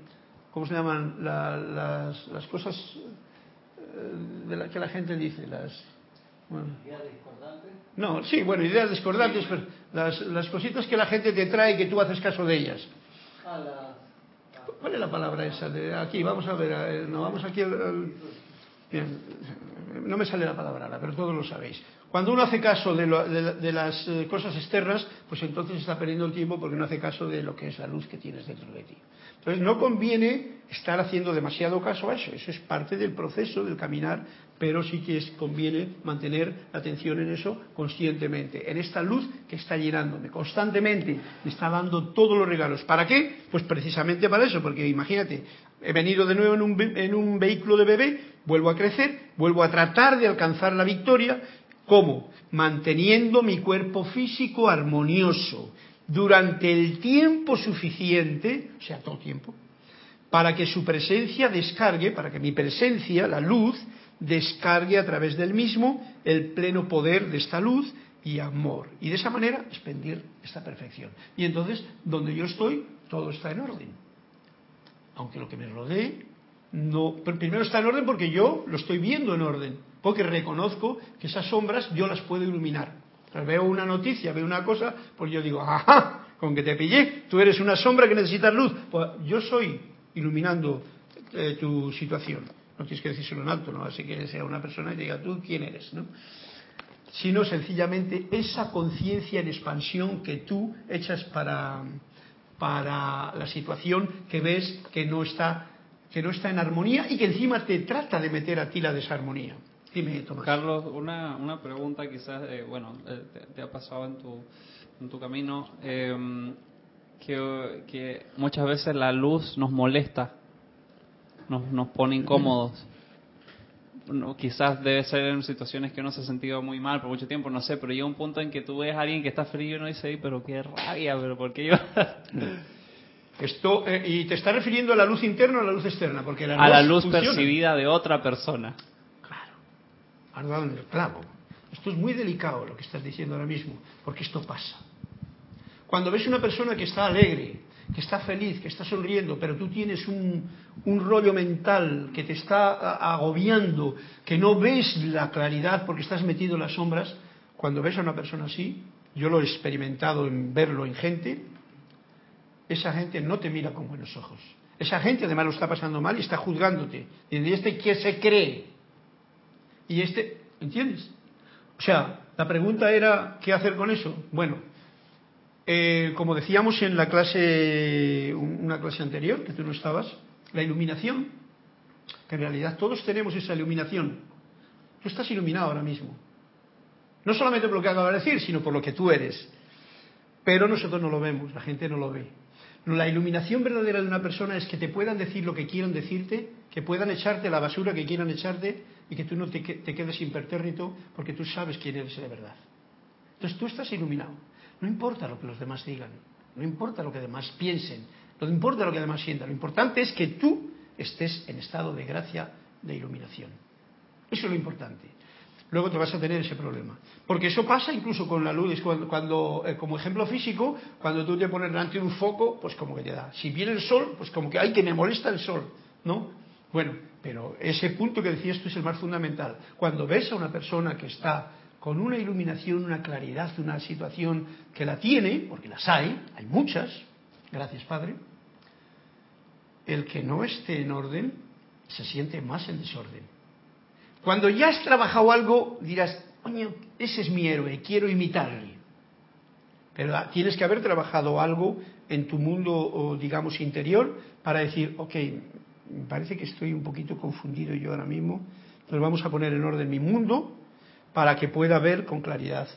¿cómo se llaman? las, las, cosas de la que la gente dice, las... ¿Ideas discordantes? No, sí, bueno, ideas discordantes, pero las, las cositas que la gente te trae y que tú haces caso de ellas. Ah, ¿Cuál es la palabra esa? De aquí, vamos a ver, eh, no vamos aquí al- al- Bien, no me sale la palabra ahora, pero todos lo sabéis. Cuando uno hace caso de, de la- de las eh, cosas externas, pues entonces está perdiendo el tiempo porque no hace caso de lo que es la luz que tienes dentro de ti. Entonces no conviene estar haciendo demasiado caso a eso, eso es parte del proceso del caminar, pero sí que conviene mantener la atención en eso conscientemente, en esta luz que está llenándome constantemente, me está dando todos los regalos. ¿Para qué? Pues precisamente para eso, porque imagínate, he venido de nuevo en un, en un vehículo de bebé, vuelvo a crecer, vuelvo a tratar de alcanzar la victoria, ¿cómo? Manteniendo mi cuerpo físico armonioso durante el tiempo suficiente, o sea, todo tiempo, para que su presencia descargue, para que mi presencia, la luz, descargue a través del mismo el pleno poder de esta luz y amor. Y de esa manera expandir esta perfección. Y entonces, donde yo estoy, todo está en orden. Aunque lo que me rodee, no, primero está en orden porque yo lo estoy viendo en orden, porque reconozco que esas sombras yo las puedo iluminar. Veo una noticia, veo una cosa, pues yo digo, ajá, con que te pillé, tú eres una sombra que necesitas luz. Pues yo soy iluminando eh, tu situación. No tienes que decírselo en alto, no así que sea una persona y diga tú quién eres, ¿no? Sino sencillamente esa conciencia en expansión que tú echas para, para la situación que ves que no está que no está en armonía y que encima te trata de meter a ti la desarmonía. Dime. Carlos, una, una pregunta quizás, eh, bueno, eh, te, ha pasado en tu, en tu camino, eh, que, que muchas veces la luz nos molesta, nos, nos pone incómodos. No, quizás debe ser en situaciones que uno se ha sentido muy mal por mucho tiempo, no sé, pero llega un punto en que tú ves a alguien que está frío y uno dice, "Ay, pero qué rabia, pero ¿por qué yo? Esto, eh, y te está refiriendo a la luz interna o a la luz externa, porque las a la luz percibida de otra persona. Claro, has dado en el clavo. Esto es muy delicado lo que estás diciendo ahora mismo, porque esto pasa. Cuando ves una persona que está alegre, que está feliz, que está sonriendo, pero tú tienes un, un rollo mental que te está agobiando, que no ves la claridad porque estás metido en las sombras, cuando ves a una persona así, yo lo he experimentado en verlo en gente, esa gente no te mira con buenos ojos. Esa gente además lo está pasando mal y está juzgándote. Y este que se cree. Y este, ¿entiendes? O sea, la pregunta era, ¿qué hacer con eso? Bueno, eh, como decíamos en la clase, una clase anterior, que tú no estabas, la iluminación, que en realidad todos tenemos esa iluminación. Tú estás iluminado ahora mismo. No solamente por lo que acabo de decir, sino por lo que tú eres. Pero nosotros no lo vemos, la gente no lo ve. La iluminación verdadera de una persona es que te puedan decir lo que quieran decirte, que puedan echarte la basura que quieran echarte y que tú no te, te quedes impertérrito porque tú sabes quién eres de verdad. Entonces tú estás iluminado. No importa lo que los demás digan, no importa lo que demás piensen, no importa lo que demás sientan, lo importante es que tú estés en estado de gracia, de iluminación. Eso es lo importante. Luego te vas a tener ese problema. Porque eso pasa incluso con la luz. Cuando, eh, como ejemplo físico, cuando tú te pones delante de un foco, pues como que te da. Si viene el sol, pues como que, ay, que me molesta el sol, ¿no? Bueno, pero ese punto que decías tú es el más fundamental. Cuando ves a una persona que está con una iluminación, una claridad, una situación que la tiene, porque las hay, hay muchas, gracias Padre, el que no esté en orden se siente más en desorden. Cuando ya has trabajado algo, dirás, coño, ese es mi héroe, quiero imitarle. Pero tienes que haber trabajado algo en tu mundo, digamos, interior para decir, ok, parece que estoy un poquito confundido yo ahora mismo, entonces vamos a poner en orden mi mundo para que pueda ver con claridad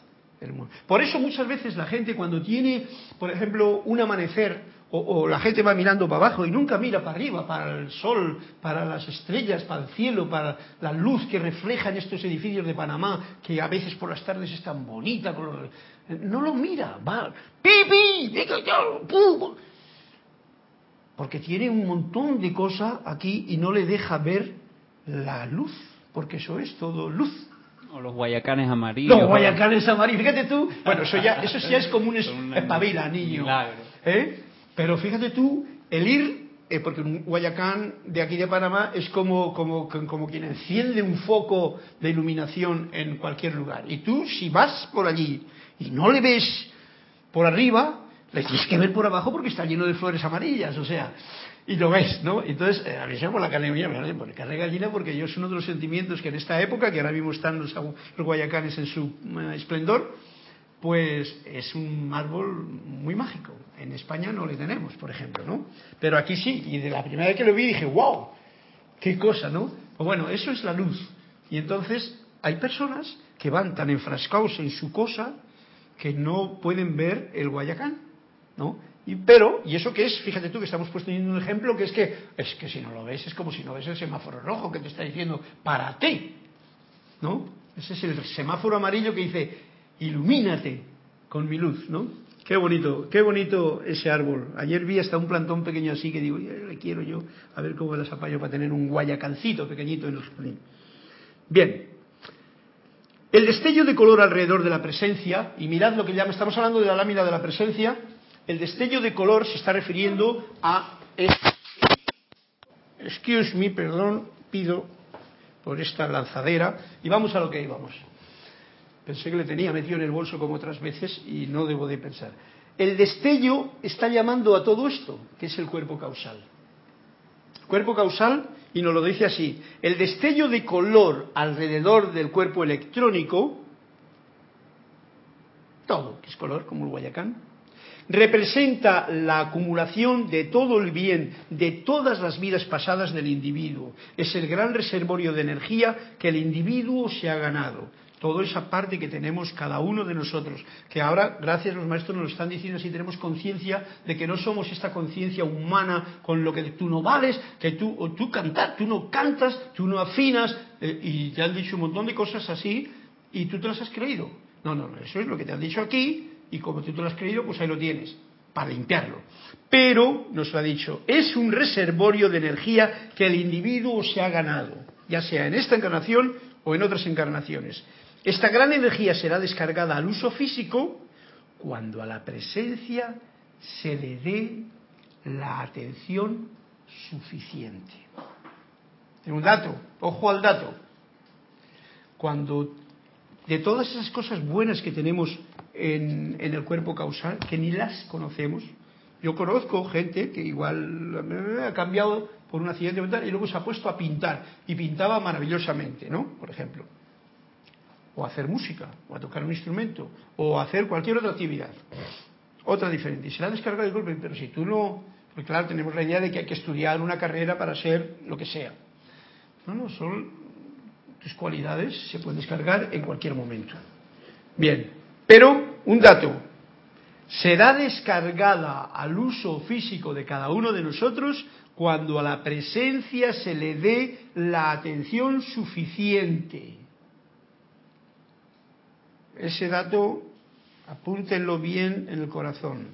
el mundo. Por eso muchas veces la gente cuando tiene, por ejemplo, un amanecer, o, la gente va mirando para abajo y nunca mira para arriba, para el sol, para las estrellas, para el cielo, para la luz que reflejan estos edificios de Panamá, que a veces por las tardes es tan bonita. No lo mira, va, ¡pipi! Porque tiene un montón de cosas aquí y no le deja ver la luz, porque eso es todo luz. O los guayacanes amarillos. Los guayacanes amarillos, fíjate tú. Bueno, eso ya, eso ya es como un espabila, niño. ¿Eh? Pero fíjate tú, el ir, eh, porque un Guayacán de aquí de Panamá es como, como, como quien enciende un foco de iluminación en cualquier lugar. Y tú, si vas por allí y no le ves por arriba, le tienes que ver por abajo porque está lleno de flores amarillas, o sea, y lo ves, ¿no? Entonces, eh, a mí se por la carne mía, por carne gallina, porque yo es uno de los sentimientos que en esta época, que ahora mismo están los, los guayacanes en su eh, esplendor, pues es un árbol muy mágico. En España no le tenemos, por ejemplo, ¿no? Pero aquí sí, y de la primera vez que lo vi dije, wow, qué cosa, ¿no? Pues bueno, eso es la luz. Y entonces hay personas que van tan enfrascados en su cosa que no pueden ver el Guayacán, ¿no? Y, pero, y eso que es, fíjate tú que estamos poniendo un ejemplo que es que, es que si no lo ves es como si no ves el semáforo rojo que te está diciendo para ti, ¿no? Ese es el semáforo amarillo que dice, ilumínate con mi luz, ¿no? Qué bonito, qué bonito ese árbol. Ayer vi hasta un plantón pequeño así que digo, le quiero yo, a ver cómo las apaño para tener un guayacancito pequeñito en el jardín. Bien, el destello de color alrededor de la presencia, y mirad lo que llama, estamos hablando de la lámina de la presencia, el destello de color se está refiriendo a... Excuse me, perdón, pido por esta lanzadera, y vamos a lo que íbamos. Pensé que le tenía metido en el bolso como otras veces y no debo de pensar. El destello está llamando a todo esto, que es el cuerpo causal. Cuerpo causal, y nos lo dice así, el destello de color alrededor del cuerpo electrónico, todo, que es color, como el Guayacán, representa la acumulación de todo el bien de todas las vidas pasadas del individuo. Es el gran reservorio de energía que el individuo se ha ganado toda esa parte que tenemos cada uno de nosotros, que ahora, gracias a los maestros, nos lo están diciendo si tenemos conciencia de que no somos esta conciencia humana con lo que tú no vales, que tú, tú cantar, tú no cantas, tú no afinas, eh, y te han dicho un montón de cosas así, y tú te las has creído. No, no, no, eso es lo que te han dicho aquí, y como tú te lo has creído, pues ahí lo tienes, para limpiarlo. Pero, nos lo ha dicho, es un reservorio de energía que el individuo se ha ganado, ya sea en esta encarnación o en otras encarnaciones. Esta gran energía será descargada al uso físico cuando a la presencia se le dé la atención suficiente. un dato, ojo al dato. Cuando de todas esas cosas buenas que tenemos en, el cuerpo causal, que ni las conocemos, yo conozco gente que igual ha cambiado por un accidente mental y luego se ha puesto a pintar y pintaba maravillosamente, ¿no? Por ejemplo o hacer música, o a tocar un instrumento, o hacer cualquier otra actividad. Otra diferente. Y será descargado el golpe, pero si tú no. Porque claro, tenemos la idea de que hay que estudiar una carrera para ser lo que sea. No, no, son tus cualidades se pueden descargar en cualquier momento. Bien, pero un dato. Será descargada al uso físico de cada uno de nosotros cuando a la presencia se le dé la atención suficiente ese dato Apúntenlo bien en el corazón,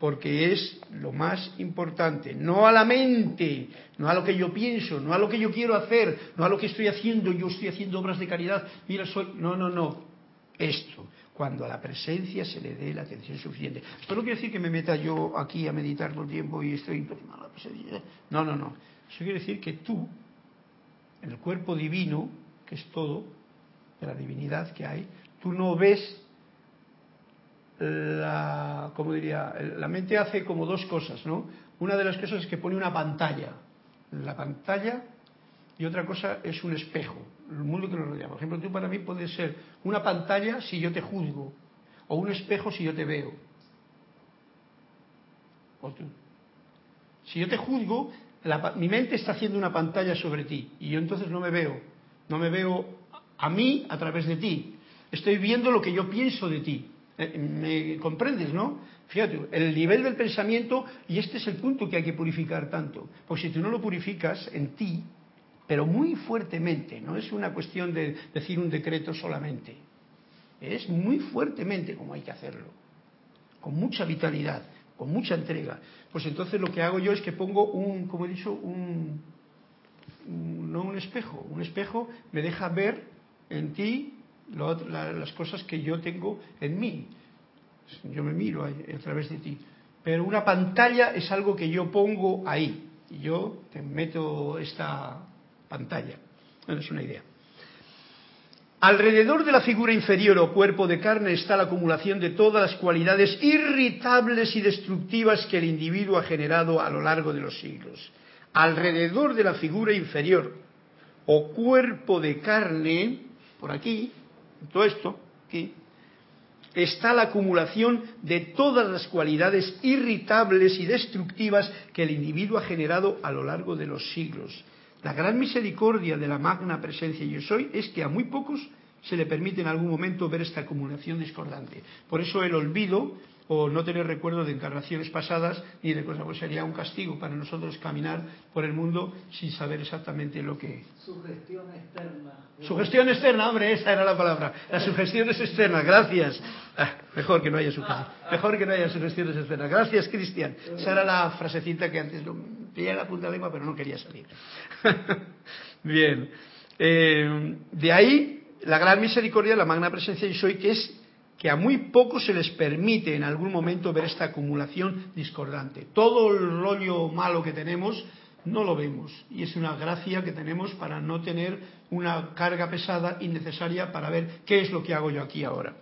porque es lo más importante. No a la mente, no a lo que yo pienso, no a lo que yo quiero hacer, no a lo que estoy haciendo. Yo estoy haciendo obras de caridad. Mira, soy. No, no, no. Esto, cuando a la presencia se le dé la atención suficiente. Esto no quiere decir que me meta yo aquí a meditar todo el tiempo y estoy a la presencia. No, no, no. Eso quiere decir que tú, el cuerpo divino, que es todo, de la divinidad que hay, tú no ves la, como diría, la mente hace como dos cosas, ¿no? Una de las cosas es que pone una pantalla. La pantalla y otra cosa es un espejo, el mundo que nos rodea. Por ejemplo, tú para mí puedes ser una pantalla si yo te juzgo, o un espejo si yo te veo. O tú. Si yo te juzgo, mi mente está haciendo una pantalla sobre ti y yo entonces no me veo. No me veo a mí a través de ti. Estoy viendo lo que yo pienso de ti. Eh, ¿Me comprendes, no? Fíjate, el nivel del pensamiento, y este es el punto que hay que purificar tanto, porque si tú no lo purificas en ti, pero muy fuertemente, no es una cuestión de decir un decreto solamente, es muy fuertemente como hay que hacerlo, con mucha vitalidad, con mucha entrega. Pues entonces lo que hago yo es que pongo un, como he dicho, un, no un espejo, un espejo me deja ver en ti las cosas que yo tengo en mí. Yo me miro a, a través de ti. Pero una pantalla es algo que yo pongo ahí. Y yo te meto esta pantalla. Es una idea. Alrededor de la figura inferior o cuerpo de carne está la acumulación de todas las cualidades irritables y destructivas que el individuo ha generado a lo largo de los siglos. Alrededor de la figura inferior o cuerpo de carne, por aquí, todo esto, aquí, está la acumulación de todas las cualidades irritables y destructivas que el individuo ha generado a lo largo de los siglos. La gran misericordia de la magna presencia yo soy es que a muy pocos se le permite en algún momento ver esta acumulación discordante. Por eso el olvido o no tener recuerdo de encarnaciones pasadas ni de cosas, pues sería un castigo para nosotros caminar por el mundo sin saber exactamente lo que. Sugestión externa. Sugestión externa, hombre, esa era la palabra. Las sugestiones externas, gracias. Ah, mejor que no haya sugestión. Mejor que no haya sugestiones externas. Gracias, Cristian. Esa era la frasecita que antes lo tenía la punta de lengua, pero no quería salir. Bien. Eh, de ahí la gran misericordia, la magna presencia y soy, que es que a muy pocos se les permite en algún momento ver esta acumulación discordante. Todo el rollo malo que tenemos no lo vemos y es una gracia que tenemos para no tener una carga pesada innecesaria para ver qué es lo que hago yo aquí ahora.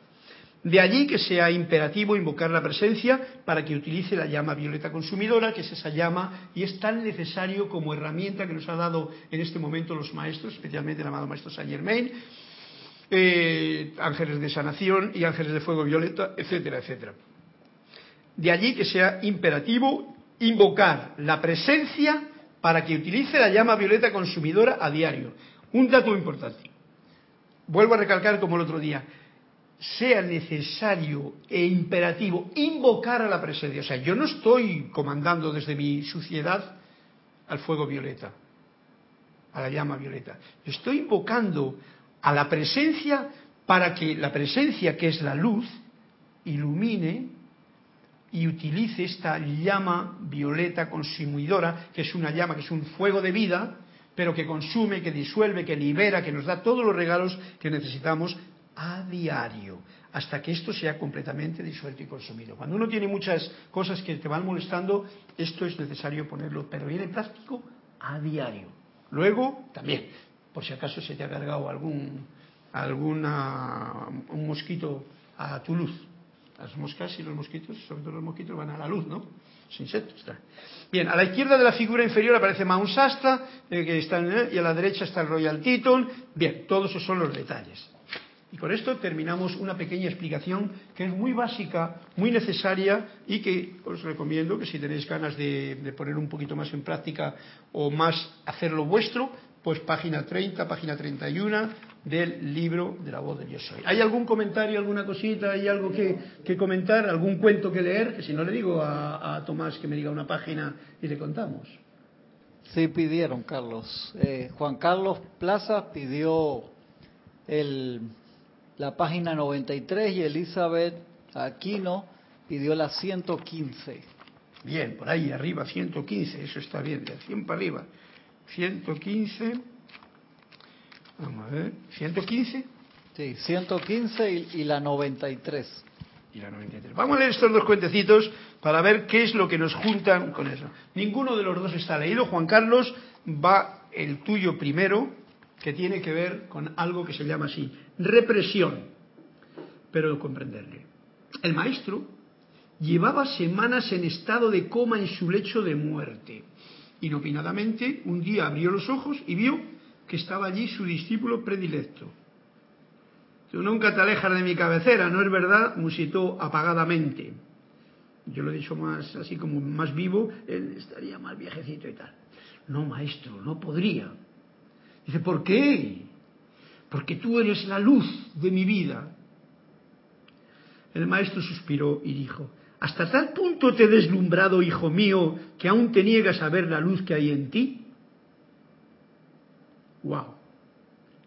De allí que sea imperativo invocar la presencia para que utilice la llama violeta consumidora, que es esa llama, y es tan necesario como herramienta que nos ha dado en este momento los maestros, especialmente el amado maestro Saint Germain, eh, ángeles de sanación y ángeles de fuego violeta, etcétera, etcétera. De allí que sea imperativo invocar la presencia para que utilice la llama violeta consumidora a diario. Un dato importante. Vuelvo a recalcar como el otro día. Sea necesario e imperativo invocar a la presencia. O sea, yo no estoy comandando desde mi suciedad al fuego violeta, a la llama violeta. Estoy invocando a la presencia para que la presencia, que es la luz, ilumine y utilice esta llama violeta consumidora, que es una llama, que es un fuego de vida, pero que consume, que disuelve, que libera, que nos da todos los regalos que necesitamos a diario, hasta que esto sea completamente disuelto y consumido. Cuando uno tiene muchas cosas que te van molestando, esto es necesario ponerlo, pero viene práctico a diario. Luego, también, por si acaso se te ha cargado algún alguna un mosquito a tu luz. Las moscas y los mosquitos, sobre todo los mosquitos, van a la luz, ¿no? Los insectos. Bien, a la izquierda de la figura inferior aparece Mount Shasta, eh, que está y a la derecha está el Royal Teton. Bien, todos esos son los detalles. Y con esto terminamos una pequeña explicación que es muy básica, muy necesaria y que os recomiendo que si tenéis ganas de, poner un poquito más en práctica o más hacerlo vuestro, pues página 30, página 31 del libro de la voz de Dios soy. ¿Hay algún comentario, alguna cosita, hay algo que, comentar, algún cuento que leer? Que si no le digo a, Tomás que me diga una página y le contamos. Sí, pidieron, Carlos. Eh, Juan Carlos Plaza pidió el la página 93 y Elizabeth Aquino pidió la 115. Bien, por ahí arriba, 115, eso está bien, de 100 para arriba. 115, vamos a ver, 115 Sí, 115 y, y la 93. y la 93. Vamos a leer estos dos cuentecitos para ver qué es lo que nos juntan con eso. Ninguno de los dos está leído. Juan Carlos va el tuyo primero, que tiene que ver con algo que se llama así, represión. Pero comprenderle. El maestro llevaba semanas en estado de coma en su lecho de muerte. Inopinadamente, un día abrió los ojos y vio que estaba allí su discípulo predilecto. Tú nunca te alejas de mi cabecera, ¿no es verdad? musitó apagadamente. Yo lo he dicho más así como más vivo, él estaría más viejecito y tal. No, maestro, no podría. Dice, ¿por qué? Porque tú eres la luz de mi vida. El maestro suspiró y dijo, ¿hasta tal punto te he deslumbrado, hijo mío, que aún te niegas a ver la luz que hay en ti? ¡Wow!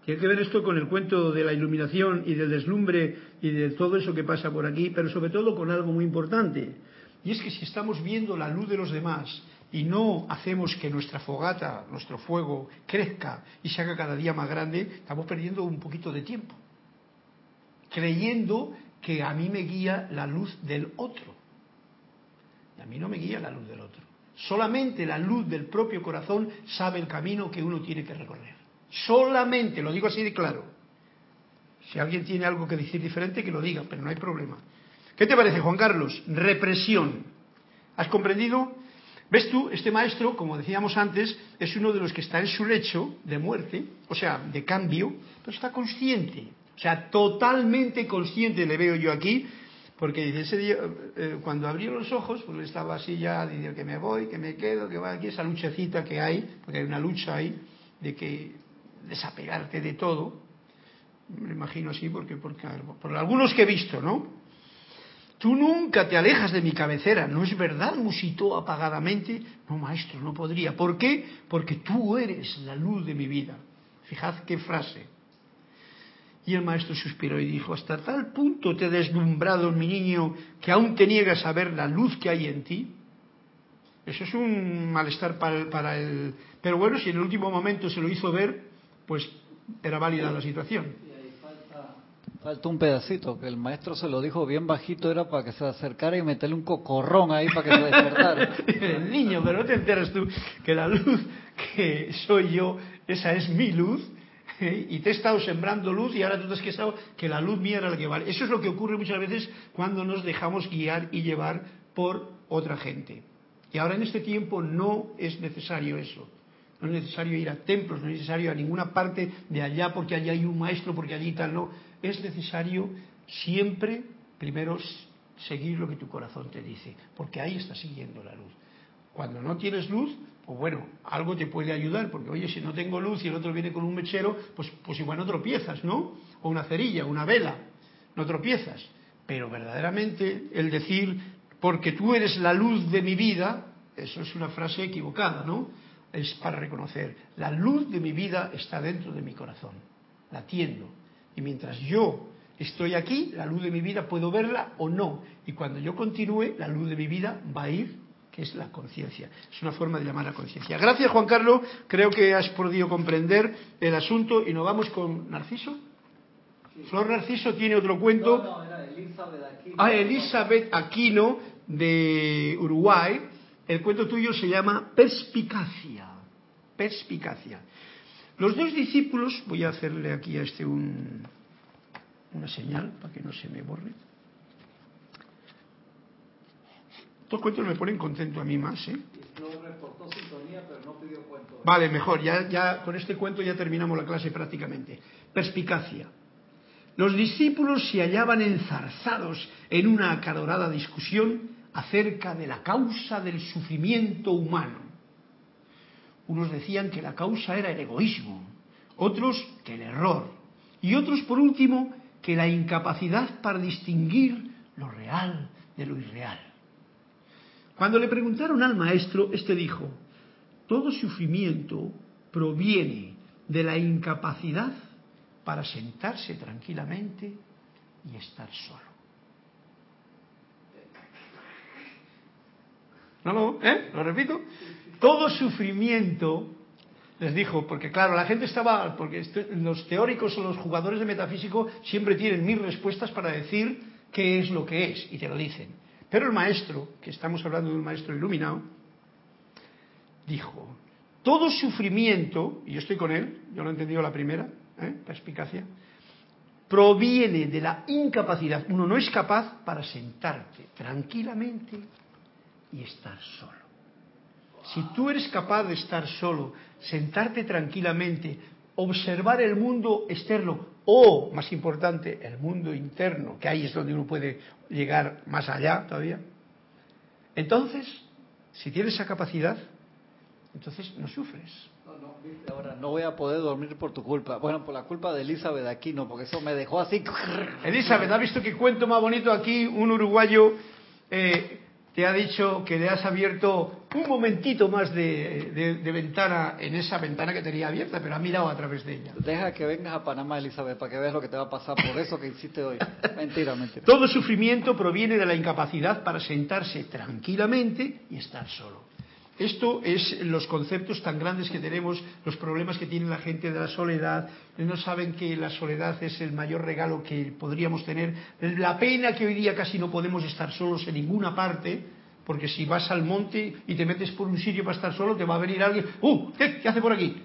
Tiene que ver esto con el cuento de la iluminación y del deslumbre y de todo eso que pasa por aquí, pero sobre todo con algo muy importante. Y es que si estamos viendo la luz de los demás y no hacemos que nuestra fogata, nuestro fuego, crezca y se haga cada día más grande, estamos perdiendo un poquito de tiempo. Creyendo que a mí me guía la luz del otro. A mí no me guía la luz del otro. Solamente la luz del propio corazón sabe el camino que uno tiene que recorrer. Solamente, lo digo así de claro. Si alguien tiene algo que decir diferente, que lo diga, pero no hay problema. ¿Qué te parece, Juan Carlos? Represión. ¿Has comprendido? ¿Ves tú? Este maestro, como decíamos antes, es uno de los que está en su lecho de muerte, o sea, de cambio, pero está consciente. O sea, totalmente consciente le veo yo aquí, porque dice, ese día, eh, cuando abrió los ojos, pues estaba así ya, diciendo que me voy, que me quedo, que va aquí, esa luchecita que hay, porque hay una lucha ahí, de que desapegarte de todo, me imagino así, porque, porque por algunos que he visto, ¿no? Tú nunca te alejas de mi cabecera, ¿no es verdad? musitó apagadamente. No, maestro, no podría. ¿Por qué? Porque tú eres la luz de mi vida. Fijad qué frase. Y el maestro suspiró y dijo, hasta tal punto te he deslumbrado, mi niño, que aún te niegas a ver la luz que hay en ti. Eso es un malestar para el, para el... Pero bueno, si en el último momento se lo hizo ver, pues era válida la situación. Falta un pedacito, que el maestro se lo dijo bien bajito, era para que se acercara y meterle un cocorrón ahí para que se despertara. el niño, pero no te enteras tú que la luz que soy yo, esa es mi luz, ¿eh? y te he estado sembrando luz y ahora tú te has quejado que la luz mía era la que vale. Eso es lo que ocurre muchas veces cuando nos dejamos guiar y llevar por otra gente. Y ahora en este tiempo no es necesario eso. No es necesario ir a templos, no es necesario a ninguna parte de allá porque allá hay un maestro, porque allí tal, no. Es necesario siempre, primero, seguir lo que tu corazón te dice, porque ahí estás siguiendo la luz. Cuando no tienes luz, pues bueno, algo te puede ayudar, porque oye, si no tengo luz y el otro viene con un mechero, pues, pues igual no tropiezas, ¿no? O una cerilla, una vela, no tropiezas. Pero verdaderamente el decir, porque tú eres la luz de mi vida, eso es una frase equivocada, ¿no? Es para reconocer, la luz de mi vida está dentro de mi corazón, la atiendo. Y mientras yo estoy aquí, la luz de mi vida puedo verla o no. Y cuando yo continúe, la luz de mi vida va a ir, que es la conciencia. Es una forma de llamar a conciencia. Gracias, Juan Carlos. Creo que has podido comprender el asunto y nos vamos con Narciso. Flor Narciso tiene otro cuento. No, no, era Elizabeth Aquino. Ah, Elizabeth Aquino de Uruguay. El cuento tuyo se llama Perspicacia. Perspicacia. Los dos discípulos, voy a hacerle aquí a este un, una señal para que no se me borre. Estos cuentos me ponen contento a mí más, ¿eh? reportó sintonía, pero no pidió cuento. Vale, mejor, ya, ya con este cuento ya terminamos la clase prácticamente. Perspicacia. Los discípulos se hallaban enzarzados en una acalorada discusión acerca de la causa del sufrimiento humano. Unos decían que la causa era el egoísmo, otros que el error, y otros, por último, que la incapacidad para distinguir lo real de lo irreal. Cuando le preguntaron al maestro, éste dijo, todo sufrimiento proviene de la incapacidad para sentarse tranquilamente y estar solo. ¿No lo, eh? ¿Lo repito? Todo sufrimiento, les dijo, porque claro, la gente estaba, porque los teóricos o los jugadores de metafísico siempre tienen mil respuestas para decir qué es lo que es, y te lo dicen. Pero el maestro, que estamos hablando de un maestro iluminado, dijo, todo sufrimiento, y yo estoy con él, yo lo he entendido la primera, ¿eh? perspicacia, proviene de la incapacidad. Uno no es capaz para sentarte tranquilamente y estar solo. Si tú eres capaz de estar solo, sentarte tranquilamente, observar el mundo externo o, más importante, el mundo interno, que ahí es donde uno puede llegar más allá todavía, entonces, si tienes esa capacidad, entonces no sufres. No, no, ahora no voy a poder dormir por tu culpa. Bueno, por la culpa de Elizabeth aquí no, porque eso me dejó así. Elizabeth, ¿ha visto qué cuento más bonito aquí? Un uruguayo eh, te ha dicho que le has abierto un momentito más de, ventana en esa ventana que tenía abierta, pero ha mirado a través de ella. Deja que vengas a Panamá, Elizabeth, para que veas lo que te va a pasar por eso que hiciste hoy. Mentira, mentira. Todo sufrimiento proviene de la incapacidad para sentarse tranquilamente y estar solo. Esto es los conceptos tan grandes que tenemos, los problemas que tiene la gente de la soledad. No saben que la soledad es el mayor regalo que podríamos tener. La pena que hoy día casi no podemos estar solos en ninguna parte, porque si vas al monte y te metes por un sitio para estar solo, te va a venir alguien. ¡Uh! ¿Qué, hace por aquí?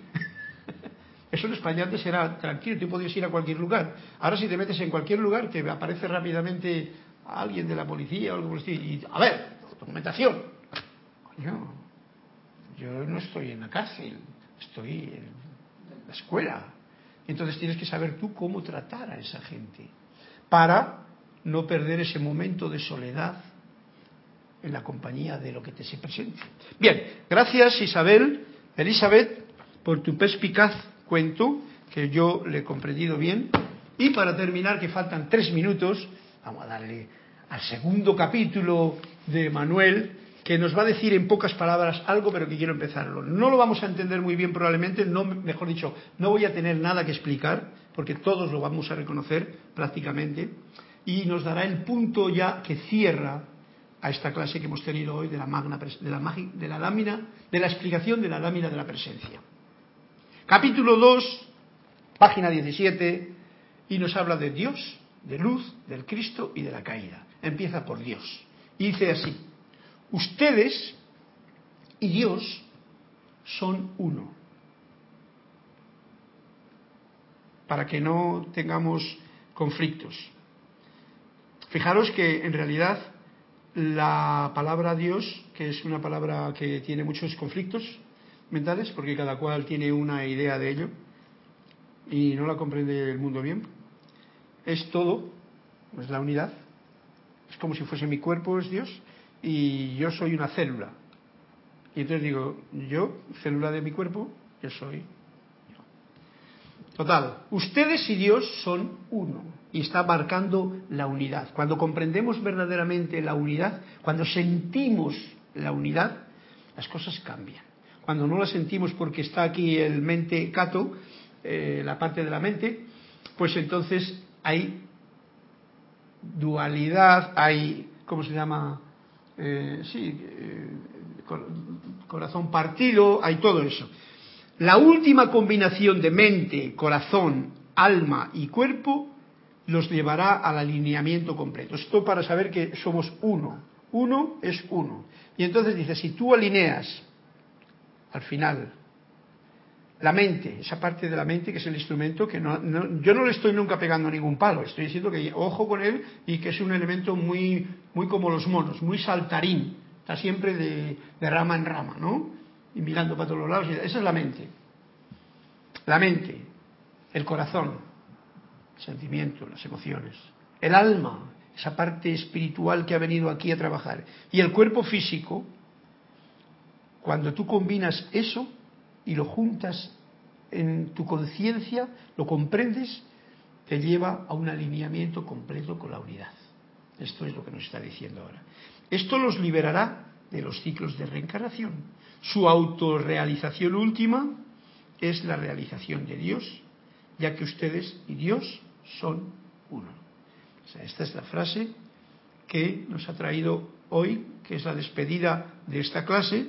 Eso en España antes era tranquilo, tú podías ir a cualquier lugar. Ahora si te metes en cualquier lugar, te aparece rápidamente alguien de la policía o algo así. Y, a ver, documentación. Coño, yo no estoy en la cárcel, estoy en la escuela. Entonces tienes que saber tú cómo tratar a esa gente para no perder ese momento de soledad en la compañía de lo que te se presente. Bien, gracias Isabel, Elizabeth, por tu perspicaz cuento, que yo le he comprendido bien. Y para terminar, que faltan tres minutos, vamos a darle al segundo capítulo de Manuel, que nos va a decir en pocas palabras algo, pero que quiero empezarlo. No lo vamos a entender muy bien probablemente, no, mejor dicho, no voy a tener nada que explicar, porque todos lo vamos a reconocer prácticamente, y nos dará el punto ya que cierra a esta clase que hemos tenido hoy de la, magna, de la, de la lámina, de la explicación de la lámina de la presencia. Capítulo 2, página 17, y nos habla de Dios, de luz, del Cristo y de la caída. Empieza por Dios. Y dice así, Ustedes y Dios son uno. Para que no tengamos conflictos. Fijaros que en realidad la palabra Dios, que es una palabra que tiene muchos conflictos mentales, porque cada cual tiene una idea de ello y no la comprende el mundo bien, es todo, es la unidad, es como si fuese mi cuerpo, es Dios, y yo soy una célula. Y entonces digo, yo, célula de mi cuerpo, yo soy. Total, ustedes y Dios son uno y está marcando la unidad. Cuando comprendemos verdaderamente la unidad, cuando sentimos la unidad, las cosas cambian. Cuando no la sentimos porque está aquí el mente cato, eh, la parte de la mente, pues entonces hay dualidad, hay, ¿cómo se llama? Eh, sí, eh, corazón partido, hay todo eso. La última combinación de mente, corazón, alma y cuerpo los llevará al alineamiento completo. Esto para saber que somos uno. Uno es uno. Y entonces dice, si tú alineas al final la mente, esa parte de la mente que es el instrumento, que no, yo no le estoy nunca pegando ningún palo, estoy diciendo que ojo con él y que es un elemento muy, muy como los monos, muy saltarín, está siempre de, rama en rama, ¿no? Y mirando para todos los lados, esa es la mente. La mente, el corazón, el sentimiento, las emociones, el alma, esa parte espiritual que ha venido aquí a trabajar, y el cuerpo físico, cuando tú combinas eso, y lo juntas en tu conciencia, lo comprendes, te lleva a un alineamiento completo con la unidad. Esto es lo que nos está diciendo ahora. Esto los liberará de los ciclos de reencarnación. Su autorrealización última es la realización de Dios ya que ustedes y Dios son uno. esta es la frase que nos ha traído hoy, que es la despedida de esta clase,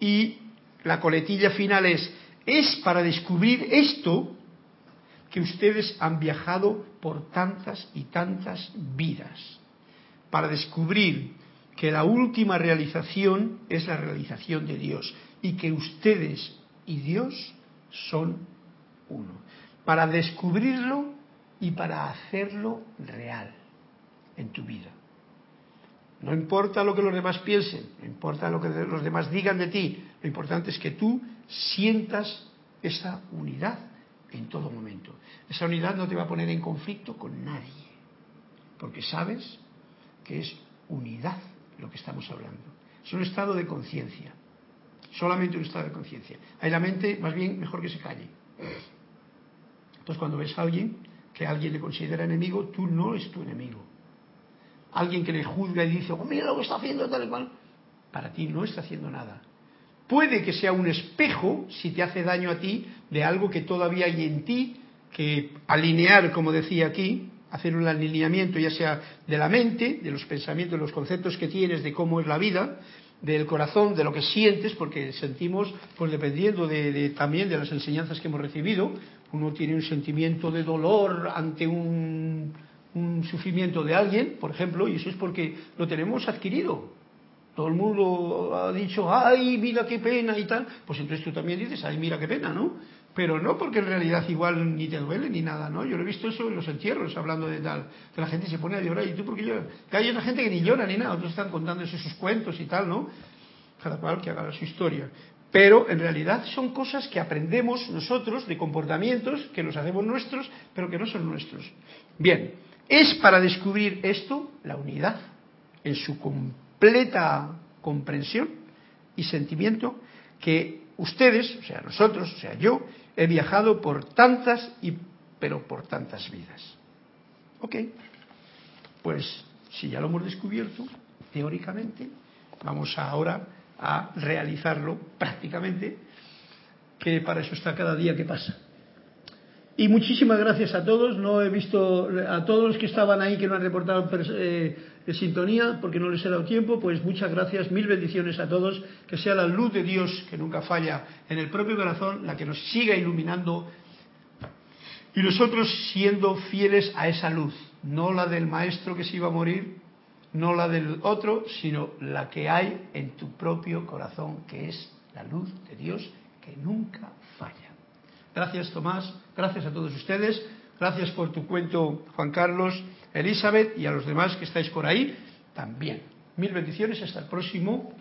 y la coletilla final es, es para descubrir esto que ustedes han viajado por tantas y tantas vidas, para descubrir que la última realización es la realización de Dios y que ustedes y Dios son uno, para descubrirlo y para hacerlo real en tu vida. No importa lo que los demás piensen, no importa lo que los demás digan de ti, lo importante es que tú sientas esa unidad en todo momento. Esa unidad no te va a poner en conflicto con nadie, porque sabes que es unidad lo que estamos hablando. Es un estado de conciencia, solamente un estado de conciencia. Hay la mente, más bien, mejor que se calle. Entonces, cuando ves a alguien que alguien le considera enemigo, tú no eres tu enemigo. Alguien que le juzga y dice, oh, mira lo que está haciendo tal y cual, para ti no está haciendo nada. Puede que sea un espejo, si te hace daño a ti, de algo que todavía hay en ti, que alinear, como decía aquí, hacer un alineamiento ya sea de la mente, de los pensamientos, de los conceptos que tienes, de cómo es la vida, del corazón, de lo que sientes, porque sentimos, pues dependiendo de, también de las enseñanzas que hemos recibido, uno tiene un sentimiento de dolor ante un, un sufrimiento de alguien, por ejemplo, y eso es porque lo tenemos adquirido. Todo el mundo ha dicho, ay, mira qué pena y tal, pues entonces tú también dices, ay, mira qué pena, ¿no? Pero no porque en realidad igual ni te duele ni nada, ¿no? Yo lo he visto eso en los entierros, hablando de tal, que la gente se pone a llorar, ¿y tú por qué lloras? Que hay otra gente que ni llora ni nada, otros están contando esos cuentos y tal, ¿no? Cada cual que haga su historia. Pero en realidad son cosas que aprendemos nosotros de comportamientos que los hacemos nuestros, pero que no son nuestros. Bien, es para descubrir esto la unidad en su completa comprensión y sentimiento que ustedes, o sea, nosotros, o sea, yo, he viajado por tantas y pero por tantas vidas. Ok, pues si ya lo hemos descubierto, teóricamente, vamos ahora a realizarlo prácticamente, que para eso está cada día que pasa. Y muchísimas gracias a todos. No he visto a todos los que estaban ahí que no han reportado eh, de sintonía porque no les he dado tiempo. Pues muchas gracias, mil bendiciones a todos. Que sea la luz de Dios que nunca falla en el propio corazón la que nos siga iluminando y nosotros siendo fieles a esa luz, no la del maestro que se iba a morir, no la del otro, sino la que hay en tu propio corazón, que es la luz de Dios que nunca falla. Gracias Tomás, gracias a todos ustedes, gracias por tu cuento Juan Carlos, Elizabeth y a los demás que estáis por ahí también. Mil bendiciones hasta el próximo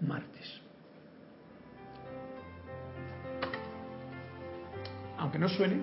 martes. Aunque no suene,